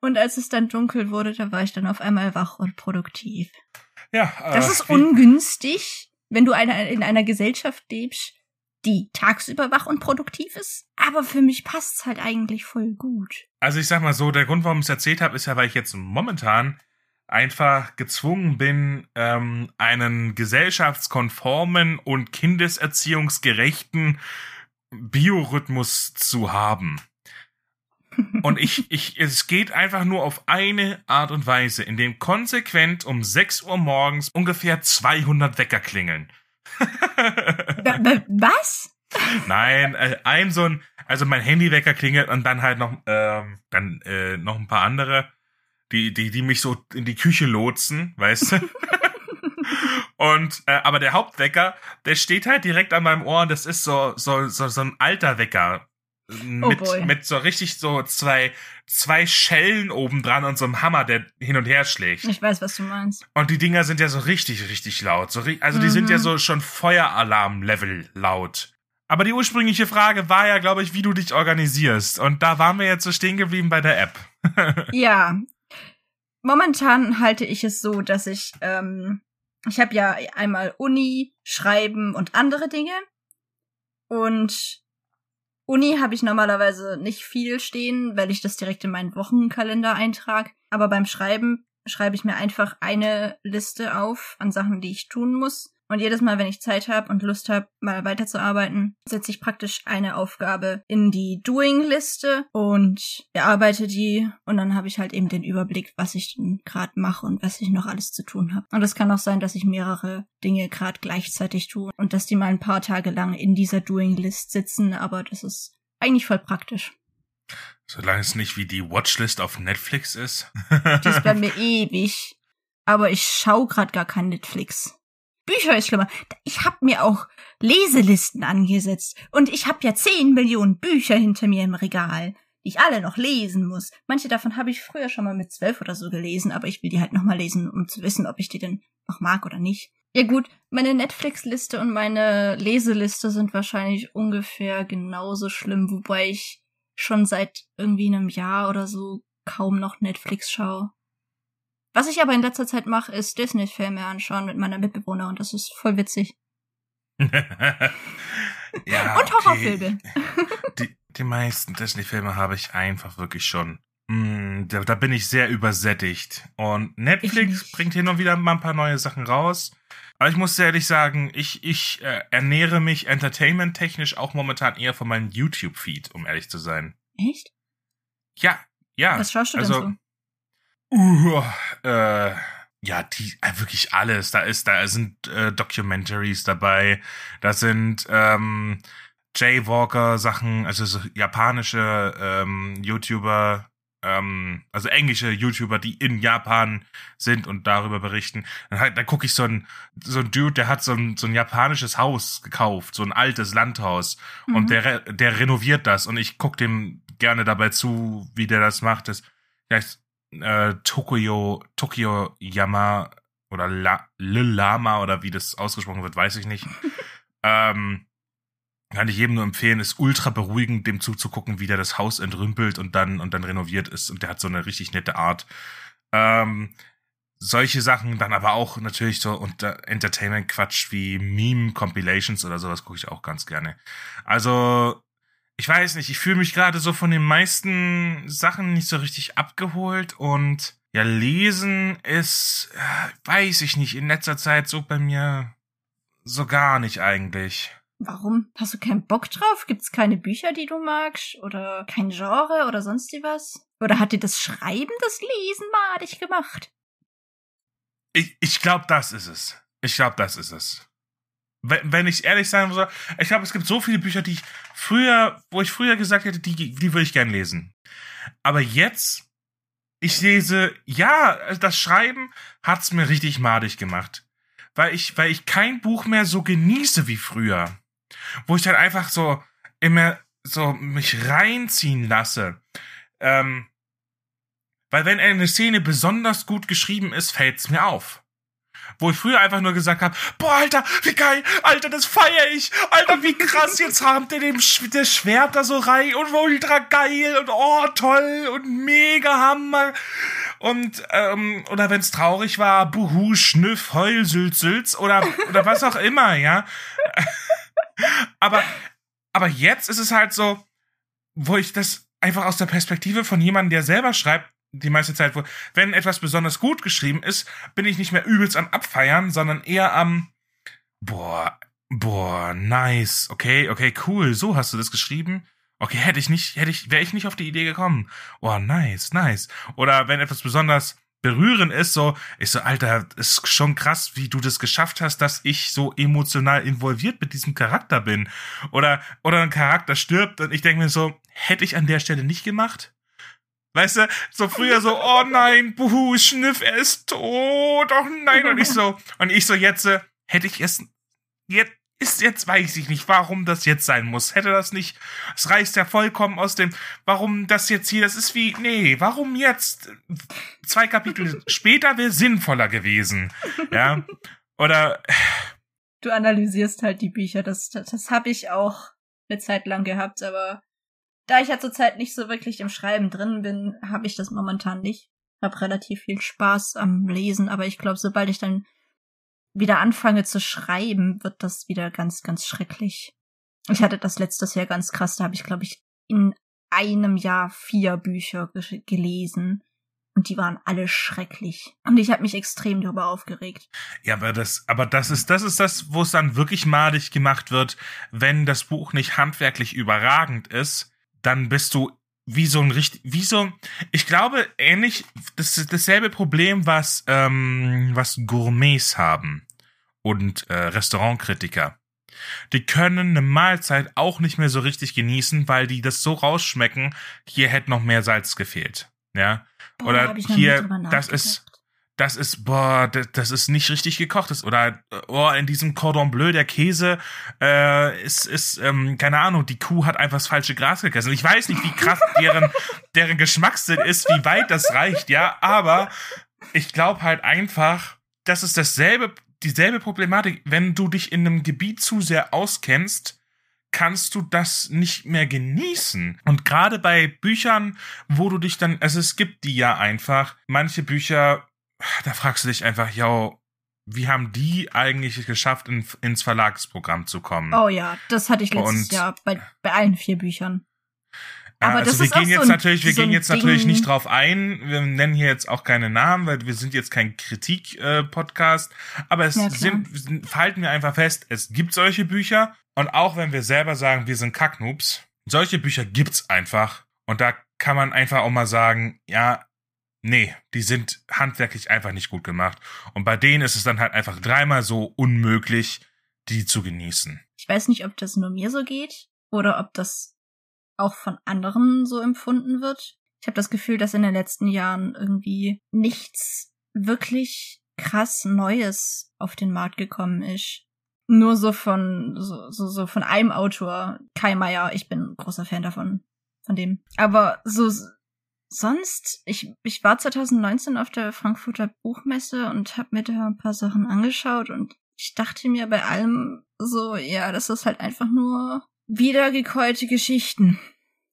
Und als es dann dunkel wurde, da war ich dann auf einmal wach und produktiv. Ja, äh, das ist ungünstig, wenn du in einer Gesellschaft lebst, die tagsüber wach und produktiv ist. Aber für mich passt's halt eigentlich voll gut. Also ich sag mal so, der Grund, warum ich es erzählt habe, ist ja, weil ich jetzt momentan einfach gezwungen bin, ähm, einen gesellschaftskonformen und kindeserziehungsgerechten Biorhythmus zu haben. Und ich, ich, es geht einfach nur auf eine Art und Weise, in dem konsequent um 6 Uhr morgens ungefähr 200 Wecker klingeln. Was? Nein, äh, ein so ein, also mein Handywecker klingelt und dann halt noch, ähm, dann äh, noch ein paar andere die, die, die mich so in die Küche lotsen, weißt du? und äh, aber der Hauptwecker, der steht halt direkt an meinem Ohr und das ist so so so, so ein alter Wecker mit oh mit so richtig so zwei zwei Schellen oben dran und so einem Hammer, der hin und her schlägt. Ich weiß, was du meinst. Und die Dinger sind ja so richtig richtig laut, so also die mhm. sind ja mhm. so schon Feueralarm Level laut. Aber die ursprüngliche Frage war ja, glaube ich, wie du dich organisierst. Und da waren wir jetzt so stehen geblieben bei der App. ja, momentan halte ich es so, dass ich, ähm, ich habe ja einmal Uni, Schreiben und andere Dinge. Und Uni habe ich normalerweise nicht viel stehen, weil ich das direkt in meinen Wochenkalender eintrage. Aber beim Schreiben schreibe ich mir einfach eine Liste auf an Sachen, die ich tun muss. Und jedes Mal, wenn ich Zeit habe und Lust habe, mal weiterzuarbeiten, setze ich praktisch eine Aufgabe in die Doing-Liste und bearbeite die. Und dann habe ich halt eben den Überblick, was ich denn gerade mache und was ich noch alles zu tun habe. Und es kann auch sein, dass ich mehrere Dinge gerade gleichzeitig tue und dass die mal ein paar Tage lang in dieser Doing-List sitzen. Aber das ist eigentlich voll praktisch. Solange es nicht wie die Watchlist auf Netflix ist. die ist bei mir ewig. Aber ich schau grad gar kein Netflix. Bücher ist schlimmer. Ich hab mir auch Leselisten angesetzt und ich hab ja zehn Millionen Bücher hinter mir im Regal, die ich alle noch lesen muss. Manche davon habe ich früher schon mal mit zwölf oder so gelesen, aber ich will die halt noch mal lesen, um zu wissen, ob ich die denn noch mag oder nicht. Ja gut, meine Netflix-Liste und meine Leseliste sind wahrscheinlich ungefähr genauso schlimm, wobei ich schon seit irgendwie einem Jahr oder so kaum noch Netflix schaue. Was ich aber in letzter Zeit mache, ist Disney-Filme anschauen mit meiner Mitbewohnerin. Das ist voll witzig. ja, Und Horrorfilme. die, die meisten Disney-Filme habe ich einfach wirklich schon. Mm, da, da, bin ich sehr übersättigt. Und Netflix bringt hin und wieder mal ein paar neue Sachen raus. Aber ich muss sehr ehrlich sagen, ich, ich äh, ernähre mich entertainment-technisch auch momentan eher von meinem YouTube-Feed, um ehrlich zu sein. Echt? Ja, ja. Was schaust du also, denn so? Uh, äh, ja, die äh, wirklich alles. Da ist, da sind äh, Documentaries dabei, da sind ähm, Jaywalker Sachen, also so japanische ähm, YouTuber, ähm, also englische YouTuber, die in Japan sind und darüber berichten. Dann, halt, dann gucke ich so ein, so ein Dude, der hat so ein, so ein japanisches Haus gekauft, so ein altes Landhaus. Mhm. Und der, der renoviert das. Und ich gucke dem gerne dabei zu, wie der das macht. Das heißt äh, Tokyo, Tokyo Yama oder La, Lama oder wie das ausgesprochen wird, weiß ich nicht. ähm, kann ich jedem nur empfehlen, ist ultra beruhigend, dem zuzugucken, wie der das Haus entrümpelt und dann und dann renoviert ist und der hat so eine richtig nette Art. Ähm, solche Sachen dann aber auch natürlich so unter Entertainment Quatsch wie Meme Compilations oder sowas gucke ich auch ganz gerne. Also ich weiß nicht, ich fühle mich gerade so von den meisten Sachen nicht so richtig abgeholt und ja, lesen ist, äh, weiß ich nicht, in letzter Zeit so bei mir so gar nicht eigentlich. Warum? Hast du keinen Bock drauf? Gibt's keine Bücher, die du magst? Oder kein Genre oder sonst was? Oder hat dir das Schreiben das Lesen madig gemacht? Ich, ich glaube, das ist es. Ich glaube, das ist es. Wenn, wenn ich ehrlich sein muss, ich glaube, es gibt so viele Bücher, die ich früher, wo ich früher gesagt hätte, die, die würde ich gern lesen. Aber jetzt, ich lese, ja, das Schreiben hat's mir richtig madig gemacht. Weil ich, weil ich kein Buch mehr so genieße wie früher wo ich dann einfach so immer so mich reinziehen lasse. Ähm, weil wenn eine Szene besonders gut geschrieben ist, fällt's mir auf. Wo ich früher einfach nur gesagt habe, boah, Alter, wie geil, Alter, das feier ich, Alter, wie krass, jetzt haben der dem Sch der Schwert da so rein und ultra geil und oh, toll und mega Hammer. Und, ähm, oder wenn's traurig war, buhu, schnüff, heul, sülz, sülz, oder, oder was auch immer, ja aber, aber jetzt ist es halt so, wo ich das einfach aus der Perspektive von jemandem, der selber schreibt, die meiste Zeit, wo, wenn etwas besonders gut geschrieben ist, bin ich nicht mehr übelst am Abfeiern, sondern eher am, boah, boah, nice, okay, okay, cool, so hast du das geschrieben. Okay, hätte ich nicht, hätte ich, wäre ich nicht auf die Idee gekommen. Oh, nice, nice. Oder wenn etwas besonders berühren ist, so, ich so, Alter, ist schon krass, wie du das geschafft hast, dass ich so emotional involviert mit diesem Charakter bin. Oder, oder ein Charakter stirbt und ich denke mir so, hätte ich an der Stelle nicht gemacht? Weißt du, so früher so, oh nein, buhu, Schniff, er ist tot, oh nein, und ich so, und ich so jetzt, äh, hätte ich es, jetzt, ist jetzt weiß ich nicht, warum das jetzt sein muss. Hätte das nicht, es reißt ja vollkommen aus dem, warum das jetzt hier, das ist wie, nee, warum jetzt? Zwei Kapitel später wäre sinnvoller gewesen. Ja. Oder. Du analysierst halt die Bücher, das, das, das habe ich auch eine Zeit lang gehabt, aber da ich ja zurzeit nicht so wirklich im Schreiben drin bin, habe ich das momentan nicht. Hab relativ viel Spaß am Lesen, aber ich glaube, sobald ich dann wieder anfange zu schreiben, wird das wieder ganz, ganz schrecklich. Ich hatte das letztes Jahr ganz krass, da habe ich, glaube ich, in einem Jahr vier Bücher gelesen. Und die waren alle schrecklich. Und ich habe mich extrem darüber aufgeregt. Ja, aber das, aber das ist, das ist das, wo es dann wirklich madig gemacht wird, wenn das Buch nicht handwerklich überragend ist, dann bist du wie so ein richtig, wie so, ich glaube, ähnlich, das ist dasselbe Problem, was, ähm, was Gourmets haben und äh, Restaurantkritiker. Die können eine Mahlzeit auch nicht mehr so richtig genießen, weil die das so rausschmecken, hier hätte noch mehr Salz gefehlt. Ja. Oder hier, das ist, das ist, boah, das, das ist nicht richtig gekocht. Oder, oh, in diesem Cordon Bleu, der Käse, äh, ist, ist, ähm, keine Ahnung, die Kuh hat einfach das falsche Gras gegessen. Ich weiß nicht, wie krass deren, deren Geschmackssinn ist, wie weit das reicht, ja, aber ich glaube halt einfach, das ist dasselbe, dieselbe Problematik. Wenn du dich in einem Gebiet zu sehr auskennst, kannst du das nicht mehr genießen. Und gerade bei Büchern, wo du dich dann, also es gibt die ja einfach, manche Bücher da fragst du dich einfach, ja, wie haben die eigentlich geschafft, in, ins Verlagsprogramm zu kommen? Oh ja, das hatte ich letztes Und, Jahr bei, bei allen vier Büchern. Aber also das wir ist gehen jetzt so ein, natürlich, wir so gehen jetzt Ding. natürlich nicht drauf ein. Wir nennen hier jetzt auch keine Namen, weil wir sind jetzt kein Kritik-Podcast. Äh, aber es ja, sind, halten wir einfach fest, es gibt solche Bücher. Und auch wenn wir selber sagen, wir sind Kacknoobs, solche Bücher gibt's einfach. Und da kann man einfach auch mal sagen, ja, nee, die sind handwerklich einfach nicht gut gemacht. Und bei denen ist es dann halt einfach dreimal so unmöglich, die zu genießen. Ich weiß nicht, ob das nur mir so geht oder ob das auch von anderen so empfunden wird. Ich habe das Gefühl, dass in den letzten Jahren irgendwie nichts wirklich krass Neues auf den Markt gekommen ist. Nur so von so, so, so von einem Autor, Kai Meier, ich bin großer Fan davon, von dem. Aber so sonst, ich, ich war 2019 auf der Frankfurter Buchmesse und habe mir da ein paar Sachen angeschaut und ich dachte mir bei allem so, ja, das ist halt einfach nur wiedergekäute Geschichten.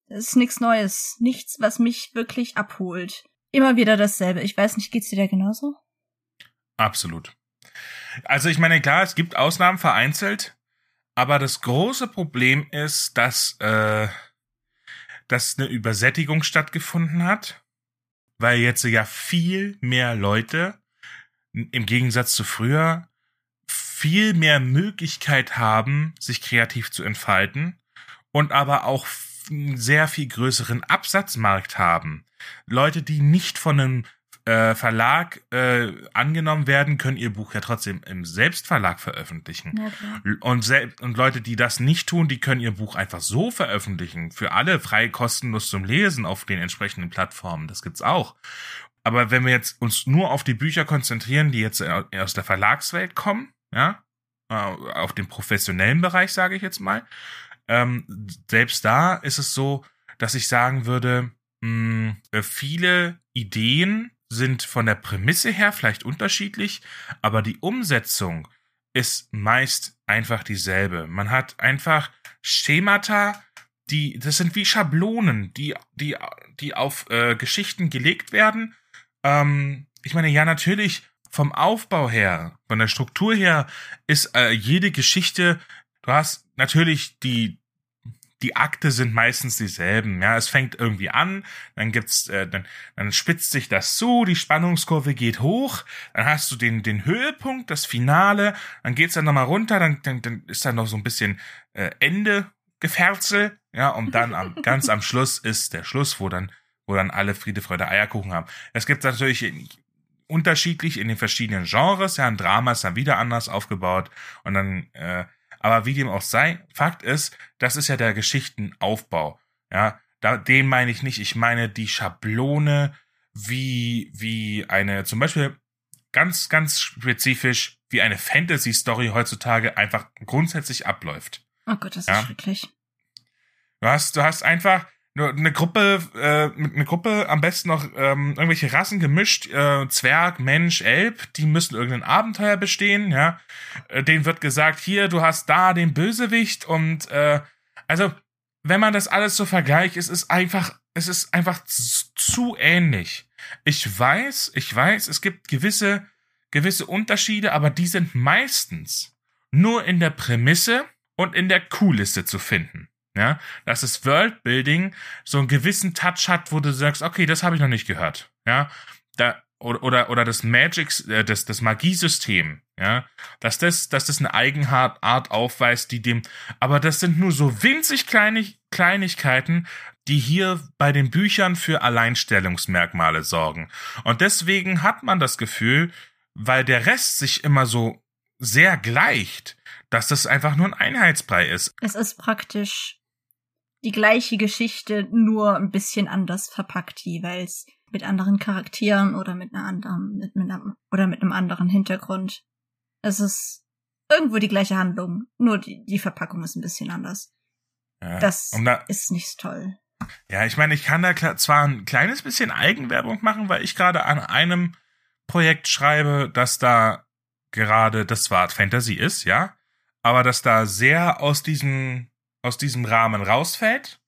Das ist nichts Neues. Nichts, was mich wirklich abholt. Immer wieder dasselbe. Ich weiß nicht, geht's dir da genauso? Absolut. Also ich meine, klar, es gibt Ausnahmen vereinzelt, aber das große Problem ist, dass, äh, dass eine Übersättigung stattgefunden hat, weil jetzt ja viel mehr Leute im Gegensatz zu früher viel mehr Möglichkeit haben, sich kreativ zu entfalten und aber auch einen sehr viel größeren Absatzmarkt haben. Leute, die nicht von einem äh, Verlag äh, angenommen werden, können ihr Buch ja trotzdem im Selbstverlag veröffentlichen. Ja, und, und Leute, die das nicht tun, die können ihr Buch einfach so veröffentlichen. Für alle frei kostenlos zum Lesen auf den entsprechenden Plattformen. Das gibt's auch. Aber wenn wir jetzt uns nur auf die Bücher konzentrieren, die jetzt aus der Verlagswelt kommen, ja, äh, auf den professionellen Bereich, sage ich jetzt mal, ähm, selbst da ist es so, dass ich sagen würde, mh, hm, viele Ideen sind von der Prämisse her vielleicht unterschiedlich, aber die Umsetzung ist meist einfach dieselbe. Man hat einfach Schemata, die, das sind wie Schablonen, die, die, die auf äh, Geschichten gelegt werden. Ähm, ich meine, ja, natürlich vom Aufbau her, von der Struktur her ist äh, jede Geschichte, du hast natürlich die die Akte sind meistens dieselben. Ja, es fängt irgendwie an, dann gibt's, äh, dann, dann spitzt sich das zu, die Spannungskurve geht hoch, dann hast du den den Höhepunkt, das Finale, dann geht's dann nochmal runter, dann, dann dann ist da noch so ein bisschen äh, Ende Geferzel, ja, und dann am ganz am Schluss ist der Schluss, wo dann wo dann alle Friede, Freude, Eierkuchen haben. Es gibt natürlich unterschiedlich in den verschiedenen Genres. Ja, ein Drama ist dann wieder anders aufgebaut und dann, äh, aber wie dem auch sei, Fakt ist, das ist ja der Geschichtenaufbau. Ja, da, den meine ich nicht. Ich meine die Schablone, wie, wie eine, zum Beispiel ganz, ganz spezifisch, wie eine Fantasy-Story heutzutage einfach grundsätzlich abläuft. Oh Gott, das ja? ist schrecklich. Du hast, du hast einfach, nur eine Gruppe, äh, eine Gruppe am besten noch ähm, irgendwelche Rassen gemischt, äh, Zwerg, Mensch, Elb, die müssen irgendein Abenteuer bestehen, ja. Äh, denen wird gesagt, hier, du hast da den Bösewicht und äh, also, wenn man das alles so vergleicht, es ist einfach, es ist einfach zu ähnlich. Ich weiß, ich weiß, es gibt gewisse, gewisse Unterschiede, aber die sind meistens nur in der Prämisse und in der Kuhliste zu finden. Ja, dass das Worldbuilding so einen gewissen Touch hat, wo du sagst, okay, das habe ich noch nicht gehört. Ja, da oder oder, oder das Magic, äh, das das Magiesystem, ja, dass das dass das eine Eigenart Art aufweist, die dem, aber das sind nur so winzig kleine Kleinigkeiten, die hier bei den Büchern für Alleinstellungsmerkmale sorgen. Und deswegen hat man das Gefühl, weil der Rest sich immer so sehr gleicht, dass das einfach nur ein Einheitsbrei ist. Es ist praktisch die gleiche Geschichte, nur ein bisschen anders verpackt jeweils. Mit anderen Charakteren oder mit einer anderen, mit, mit einem, oder mit einem anderen Hintergrund. Es ist irgendwo die gleiche Handlung, nur die, die Verpackung ist ein bisschen anders. Ja, das da, ist nicht toll. Ja, ich meine, ich kann da zwar ein kleines bisschen Eigenwerbung machen, weil ich gerade an einem Projekt schreibe, das da gerade das zwar Fantasy ist, ja, aber dass da sehr aus diesem aus diesem Rahmen rausfällt,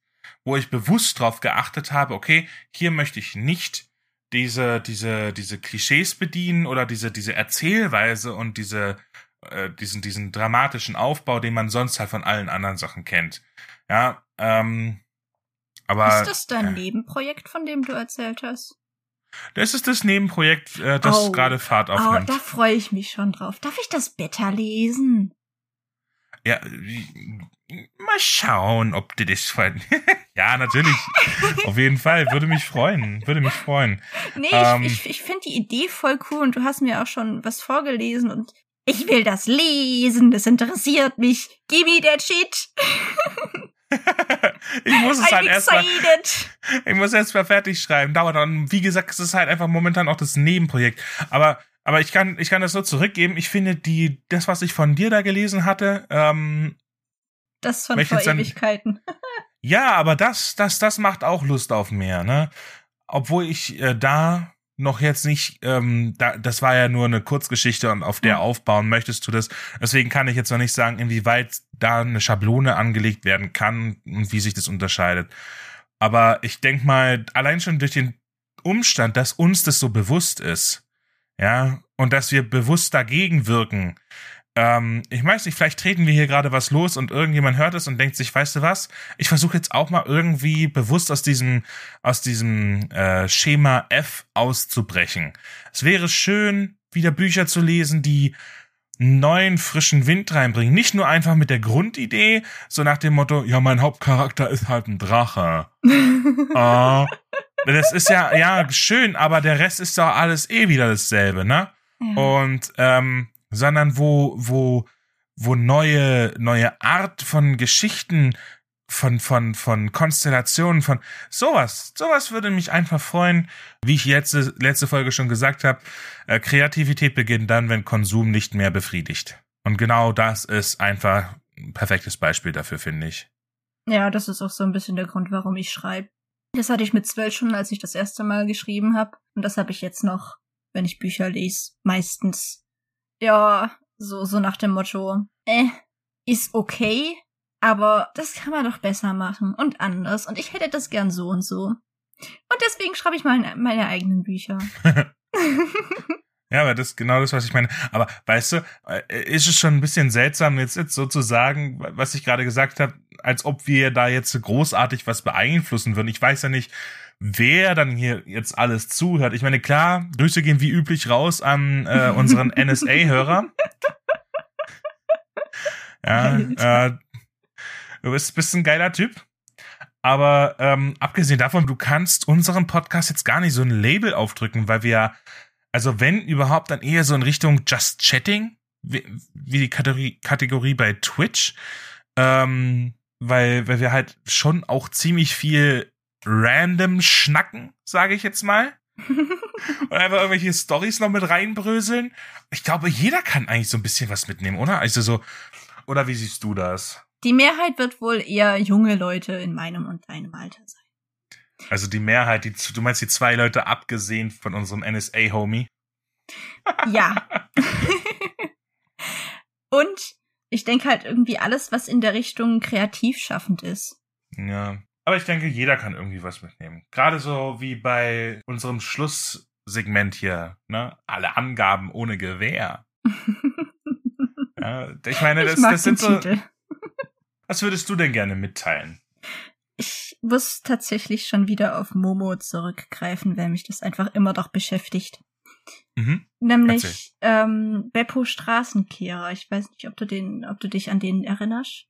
wo ich bewusst darauf geachtet habe, okay, hier möchte ich nicht diese, diese, diese Klischees bedienen oder diese, diese Erzählweise und diese, äh, diesen, diesen dramatischen Aufbau, den man sonst halt von allen anderen Sachen kennt. Ja, ähm, aber. Ist das dein äh, Nebenprojekt, von dem du erzählt hast? Das ist das Nebenprojekt, äh, das oh, gerade Fahrt oh, aufnimmt. Oh, da freue ich mich schon drauf. Darf ich das Beta lesen? Ja, mal schauen, ob dir das freut. ja, natürlich. Auf jeden Fall. Würde mich freuen. Würde mich freuen. Nee, ähm, ich, ich, ich finde die Idee voll cool und du hast mir auch schon was vorgelesen und ich will das lesen. Das interessiert mich. Gib mir der Cheat. ich muss es I'm halt erstmal, ich muss erst mal fertig schreiben. Dauert dann, wie gesagt, es ist halt einfach momentan auch das Nebenprojekt. Aber, aber ich kann, ich kann das so zurückgeben. Ich finde die, das, was ich von dir da gelesen hatte, ähm, Das von vor dann- Ewigkeiten. Ja, aber das, das, das macht auch Lust auf mehr, ne? Obwohl ich äh, da noch jetzt nicht, ähm, da, das war ja nur eine Kurzgeschichte und auf der Mhm. aufbauen möchtest du das. Deswegen kann ich jetzt noch nicht sagen, inwieweit da eine Schablone angelegt werden kann und wie sich das unterscheidet. Aber ich denk mal, allein schon durch den Umstand, dass uns das so bewusst ist, ja, und dass wir bewusst dagegen wirken, ähm, ich weiß nicht, vielleicht treten wir hier gerade was los und irgendjemand hört es und denkt sich, weißt du was? Ich versuche jetzt auch mal irgendwie bewusst aus diesem aus diesem äh, Schema F auszubrechen. Es wäre schön, wieder Bücher zu lesen, die neuen frischen Wind reinbringen. Nicht nur einfach mit der Grundidee, so nach dem Motto, ja, mein Hauptcharakter ist halt ein Drache. Ah, das ist ja ja schön, aber der Rest ist doch alles eh wieder dasselbe, ne? Ja. und ähm, sondern wo wo wo neue neue Art von Geschichten von von von Konstellationen von sowas sowas würde mich einfach freuen wie ich jetzt letzte Folge schon gesagt habe äh, Kreativität beginnt dann wenn Konsum nicht mehr befriedigt und genau das ist einfach ein perfektes Beispiel dafür finde ich Ja, das ist auch so ein bisschen der Grund, warum ich schreibe. Das hatte ich mit zwölf schon, als ich das erste Mal geschrieben habe. Und das habe ich jetzt noch, wenn ich Bücher lese, meistens. Ja, so, so nach dem Motto, äh, ist okay, aber das kann man doch besser machen und anders. Und ich hätte das gern so und so. Und deswegen schreibe ich mal meine eigenen Bücher. Ja, aber das ist genau das, was ich meine. Aber weißt du, äh, ist es schon ein bisschen seltsam, jetzt, jetzt so zu sagen, was ich gerade gesagt habe, als ob wir da jetzt großartig was beeinflussen würden. Ich weiß ja nicht, wer dann hier jetzt alles zuhört. Ich meine, klar, Grüße gehen wie üblich raus an äh, unseren NSA-Hörer. Ja, äh, du bist, bist ein geiler Typ. Aber ähm, abgesehen davon, du kannst unserem Podcast jetzt gar nicht so ein Label aufdrücken, weil wir, also wenn überhaupt, dann eher so in Richtung Just Chatting, wie, wie die Kategorie, Kategorie bei Twitch, ähm, weil, weil wir halt schon auch ziemlich viel random schnacken, sage ich jetzt mal. Und einfach irgendwelche Stories noch mit reinbröseln. Ich glaube, jeder kann eigentlich so ein bisschen was mitnehmen, oder? Also so, oder wie siehst du das? Die Mehrheit wird wohl eher junge Leute in meinem und deinem Alter sein. Also die Mehrheit, die, du meinst die zwei Leute abgesehen von unserem NSA-Homie? Ja. Und ich denke halt irgendwie alles, was in der Richtung kreativ schaffend ist. Ja. Aber ich denke, jeder kann irgendwie was mitnehmen. Gerade so wie bei unserem Schlusssegment hier, ne? Alle Angaben ohne Gewähr. Ja, ich meine, das, ich das sind so. Titel. Was würdest du denn gerne mitteilen? Ich muss tatsächlich schon wieder auf Momo zurückgreifen, weil mich das einfach immer doch beschäftigt. Mhm. Nämlich ähm, Beppo Straßenkehrer. Ich weiß nicht, ob du den, ob du dich an den erinnerst.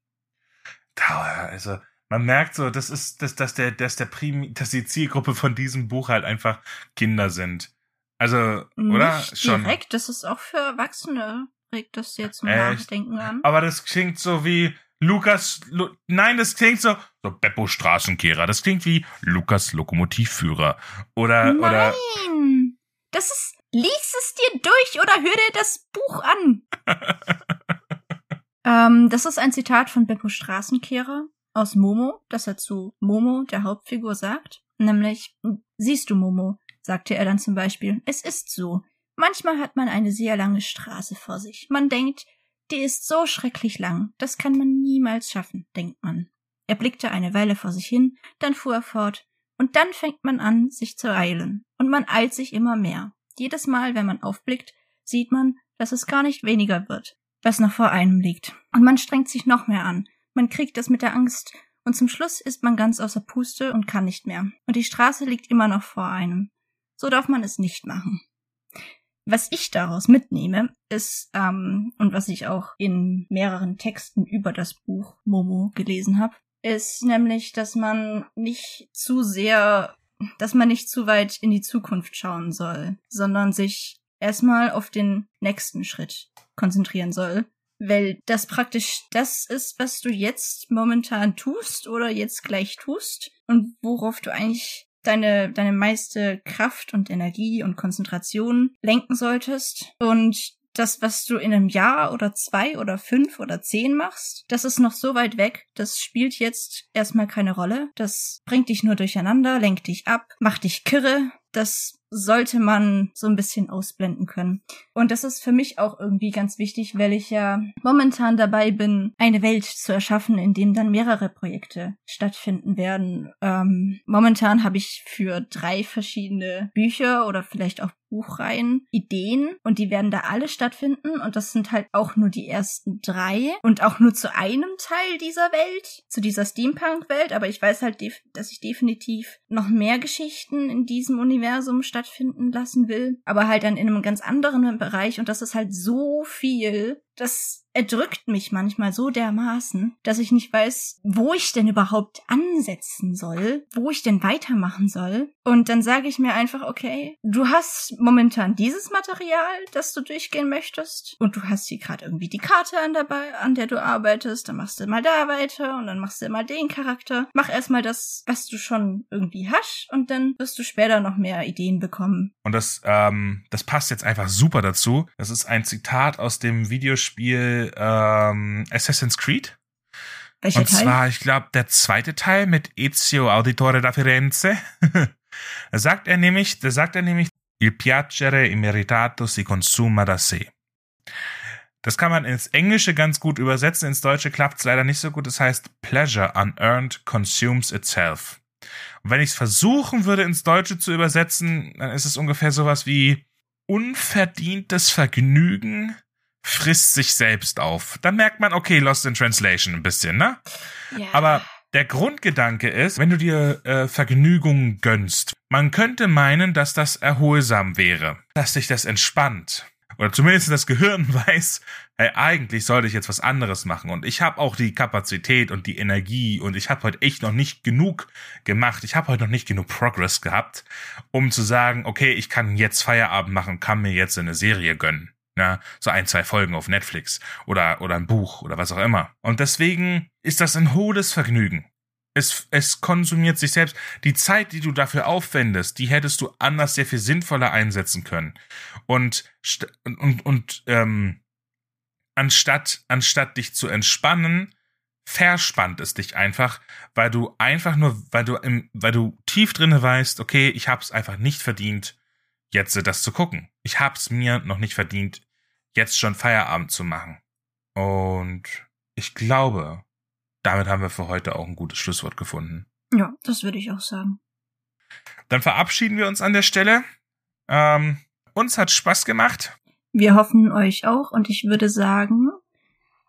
Da, also man merkt so, das ist, dass, dass der, dass der Prim, dass die Zielgruppe von diesem Buch halt einfach Kinder sind. Also, oder? Nicht Schon. direkt, das ist auch für Erwachsene. Regt das jetzt zum Echt? Nachdenken an. Aber das klingt so wie Lukas, Lu nein, das klingt so, so Beppo Straßenkehrer. Das klingt wie Lukas Lokomotivführer. Oder, oder, Nein! Das ist. Lies es dir durch oder hör dir das Buch an. ähm, das ist ein Zitat von Beppo Straßenkehrer aus Momo, das er zu Momo, der Hauptfigur, sagt. Nämlich, siehst du, Momo, sagte er dann zum Beispiel, es ist so. Manchmal hat man eine sehr lange Straße vor sich. Man denkt, die ist so schrecklich lang, das kann man niemals schaffen, denkt man. Er blickte eine Weile vor sich hin, dann fuhr er fort, und dann fängt man an, sich zu eilen. Und man eilt sich immer mehr. Jedes Mal, wenn man aufblickt, sieht man, dass es gar nicht weniger wird, was noch vor einem liegt. Und man strengt sich noch mehr an. Man kriegt es mit der Angst. Und zum Schluss ist man ganz außer Puste und kann nicht mehr. Und die Straße liegt immer noch vor einem. So darf man es nicht machen. Was ich daraus mitnehme, ist, ähm, und was ich auch in mehreren Texten über das Buch Momo gelesen habe, ist nämlich, dass man nicht zu sehr, dass man nicht zu weit in die Zukunft schauen soll, sondern sich erstmal auf den nächsten Schritt konzentrieren soll, weil das praktisch das ist, was du jetzt momentan tust oder jetzt gleich tust und worauf du eigentlich deine, deine meiste Kraft und Energie und Konzentration lenken solltest. Und das, was du in einem Jahr oder zwei oder fünf oder zehn machst, das ist noch so weit weg, das spielt jetzt erstmal keine Rolle. Das bringt dich nur durcheinander, lenkt dich ab, macht dich kirre. Das sollte man so ein bisschen ausblenden können. Und das ist für mich auch irgendwie ganz wichtig, weil ich ja momentan dabei bin, eine Welt zu erschaffen, in dem dann mehrere Projekte stattfinden werden. Ähm, momentan habe ich für drei verschiedene Bücher oder vielleicht auch Buchreihen Ideen und die werden da alle stattfinden und das sind halt auch nur die ersten drei und auch nur zu einem Teil dieser Welt, zu dieser Steampunk-Welt, aber ich weiß halt, dass ich definitiv noch mehr Geschichten in diesem Universum stattfinden lassen will, aber halt dann in einem ganz anderen Bereich und das ist halt so viel, dass erdrückt mich manchmal so dermaßen, dass ich nicht weiß, wo ich denn überhaupt ansetzen soll, wo ich denn weitermachen soll. Und dann sage ich mir einfach, okay, du hast momentan dieses Material, das du durchgehen möchtest, und du hast hier gerade irgendwie die Karte an, dabei, an der du arbeitest, dann machst du mal da weiter und dann machst du mal den Charakter. Mach erstmal das, was du schon irgendwie hast, und dann wirst du später noch mehr Ideen bekommen. Und das, ähm, das passt jetzt einfach super dazu. Das ist ein Zitat aus dem Videospiel ähm, Assassin's Creed. Welcher Und Teil? zwar, ich glaube, der zweite Teil mit Ezio Auditore da Firenze. da sagt er nämlich, da sagt er nämlich, il piacere immeritato si consuma da se. Das kann man ins Englische ganz gut übersetzen, ins Deutsche klappt es leider nicht so gut. Das heißt, pleasure unearned consumes itself. Und wenn ich es versuchen würde, ins Deutsche zu übersetzen, dann ist es ungefähr sowas wie unverdientes Vergnügen frisst sich selbst auf. Dann merkt man, okay, Lost in Translation ein bisschen, ne? Ja. Aber der Grundgedanke ist, wenn du dir äh, Vergnügung gönnst, man könnte meinen, dass das erholsam wäre, dass sich das entspannt. Oder zumindest das Gehirn weiß, hey, eigentlich sollte ich jetzt was anderes machen. Und ich habe auch die Kapazität und die Energie und ich habe heute echt noch nicht genug gemacht. Ich habe heute noch nicht genug Progress gehabt, um zu sagen, okay, ich kann jetzt Feierabend machen, kann mir jetzt eine Serie gönnen. Ja, so ein, zwei Folgen auf Netflix oder, oder ein Buch oder was auch immer. Und deswegen ist das ein hohes Vergnügen. Es, es konsumiert sich selbst. Die Zeit, die du dafür aufwendest, die hättest du anders sehr viel sinnvoller einsetzen können. Und, und, und ähm, anstatt, anstatt dich zu entspannen, verspannt es dich einfach, weil du einfach nur, weil du im, weil du tief drinne weißt, okay, ich hab's einfach nicht verdient, jetzt das zu gucken. Ich hab's mir noch nicht verdient, jetzt schon Feierabend zu machen. Und ich glaube, damit haben wir für heute auch ein gutes Schlusswort gefunden. Ja, das würde ich auch sagen. Dann verabschieden wir uns an der Stelle. Ähm, uns hat Spaß gemacht. Wir hoffen euch auch und ich würde sagen,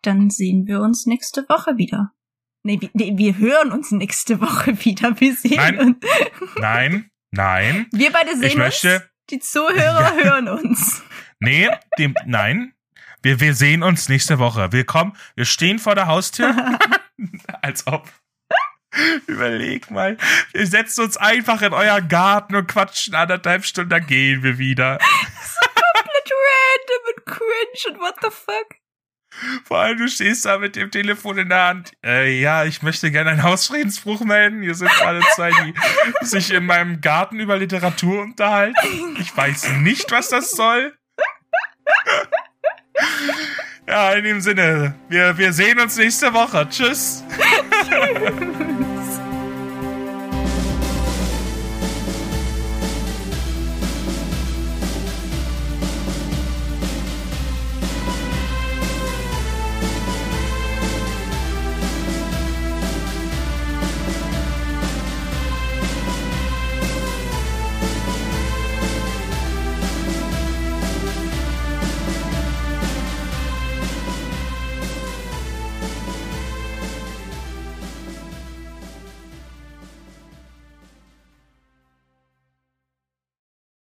dann sehen wir uns nächste Woche wieder. Nee, wir, nee, wir hören uns nächste Woche wieder. Wir sehen nein, uns. nein, nein. Wir beide sehen ich möchte, uns. Die Zuhörer ja. hören uns. Nee, dem, nein. Wir, wir sehen uns nächste Woche. Willkommen. Wir stehen vor der Haustür. Als ob. Überleg mal. Wir setzen uns einfach in euren Garten und quatschen anderthalb Stunden, dann gehen wir wieder. so komplett random und cringe und what the fuck. Vor allem, du stehst da mit dem Telefon in der Hand. Äh, ja, ich möchte gerne einen Hausfriedensbruch melden. Hier sind alle zwei, die sich in meinem Garten über Literatur unterhalten. Ich weiß nicht, was das soll. Ja, in dem Sinne, wir, wir sehen uns nächste Woche. Tschüss.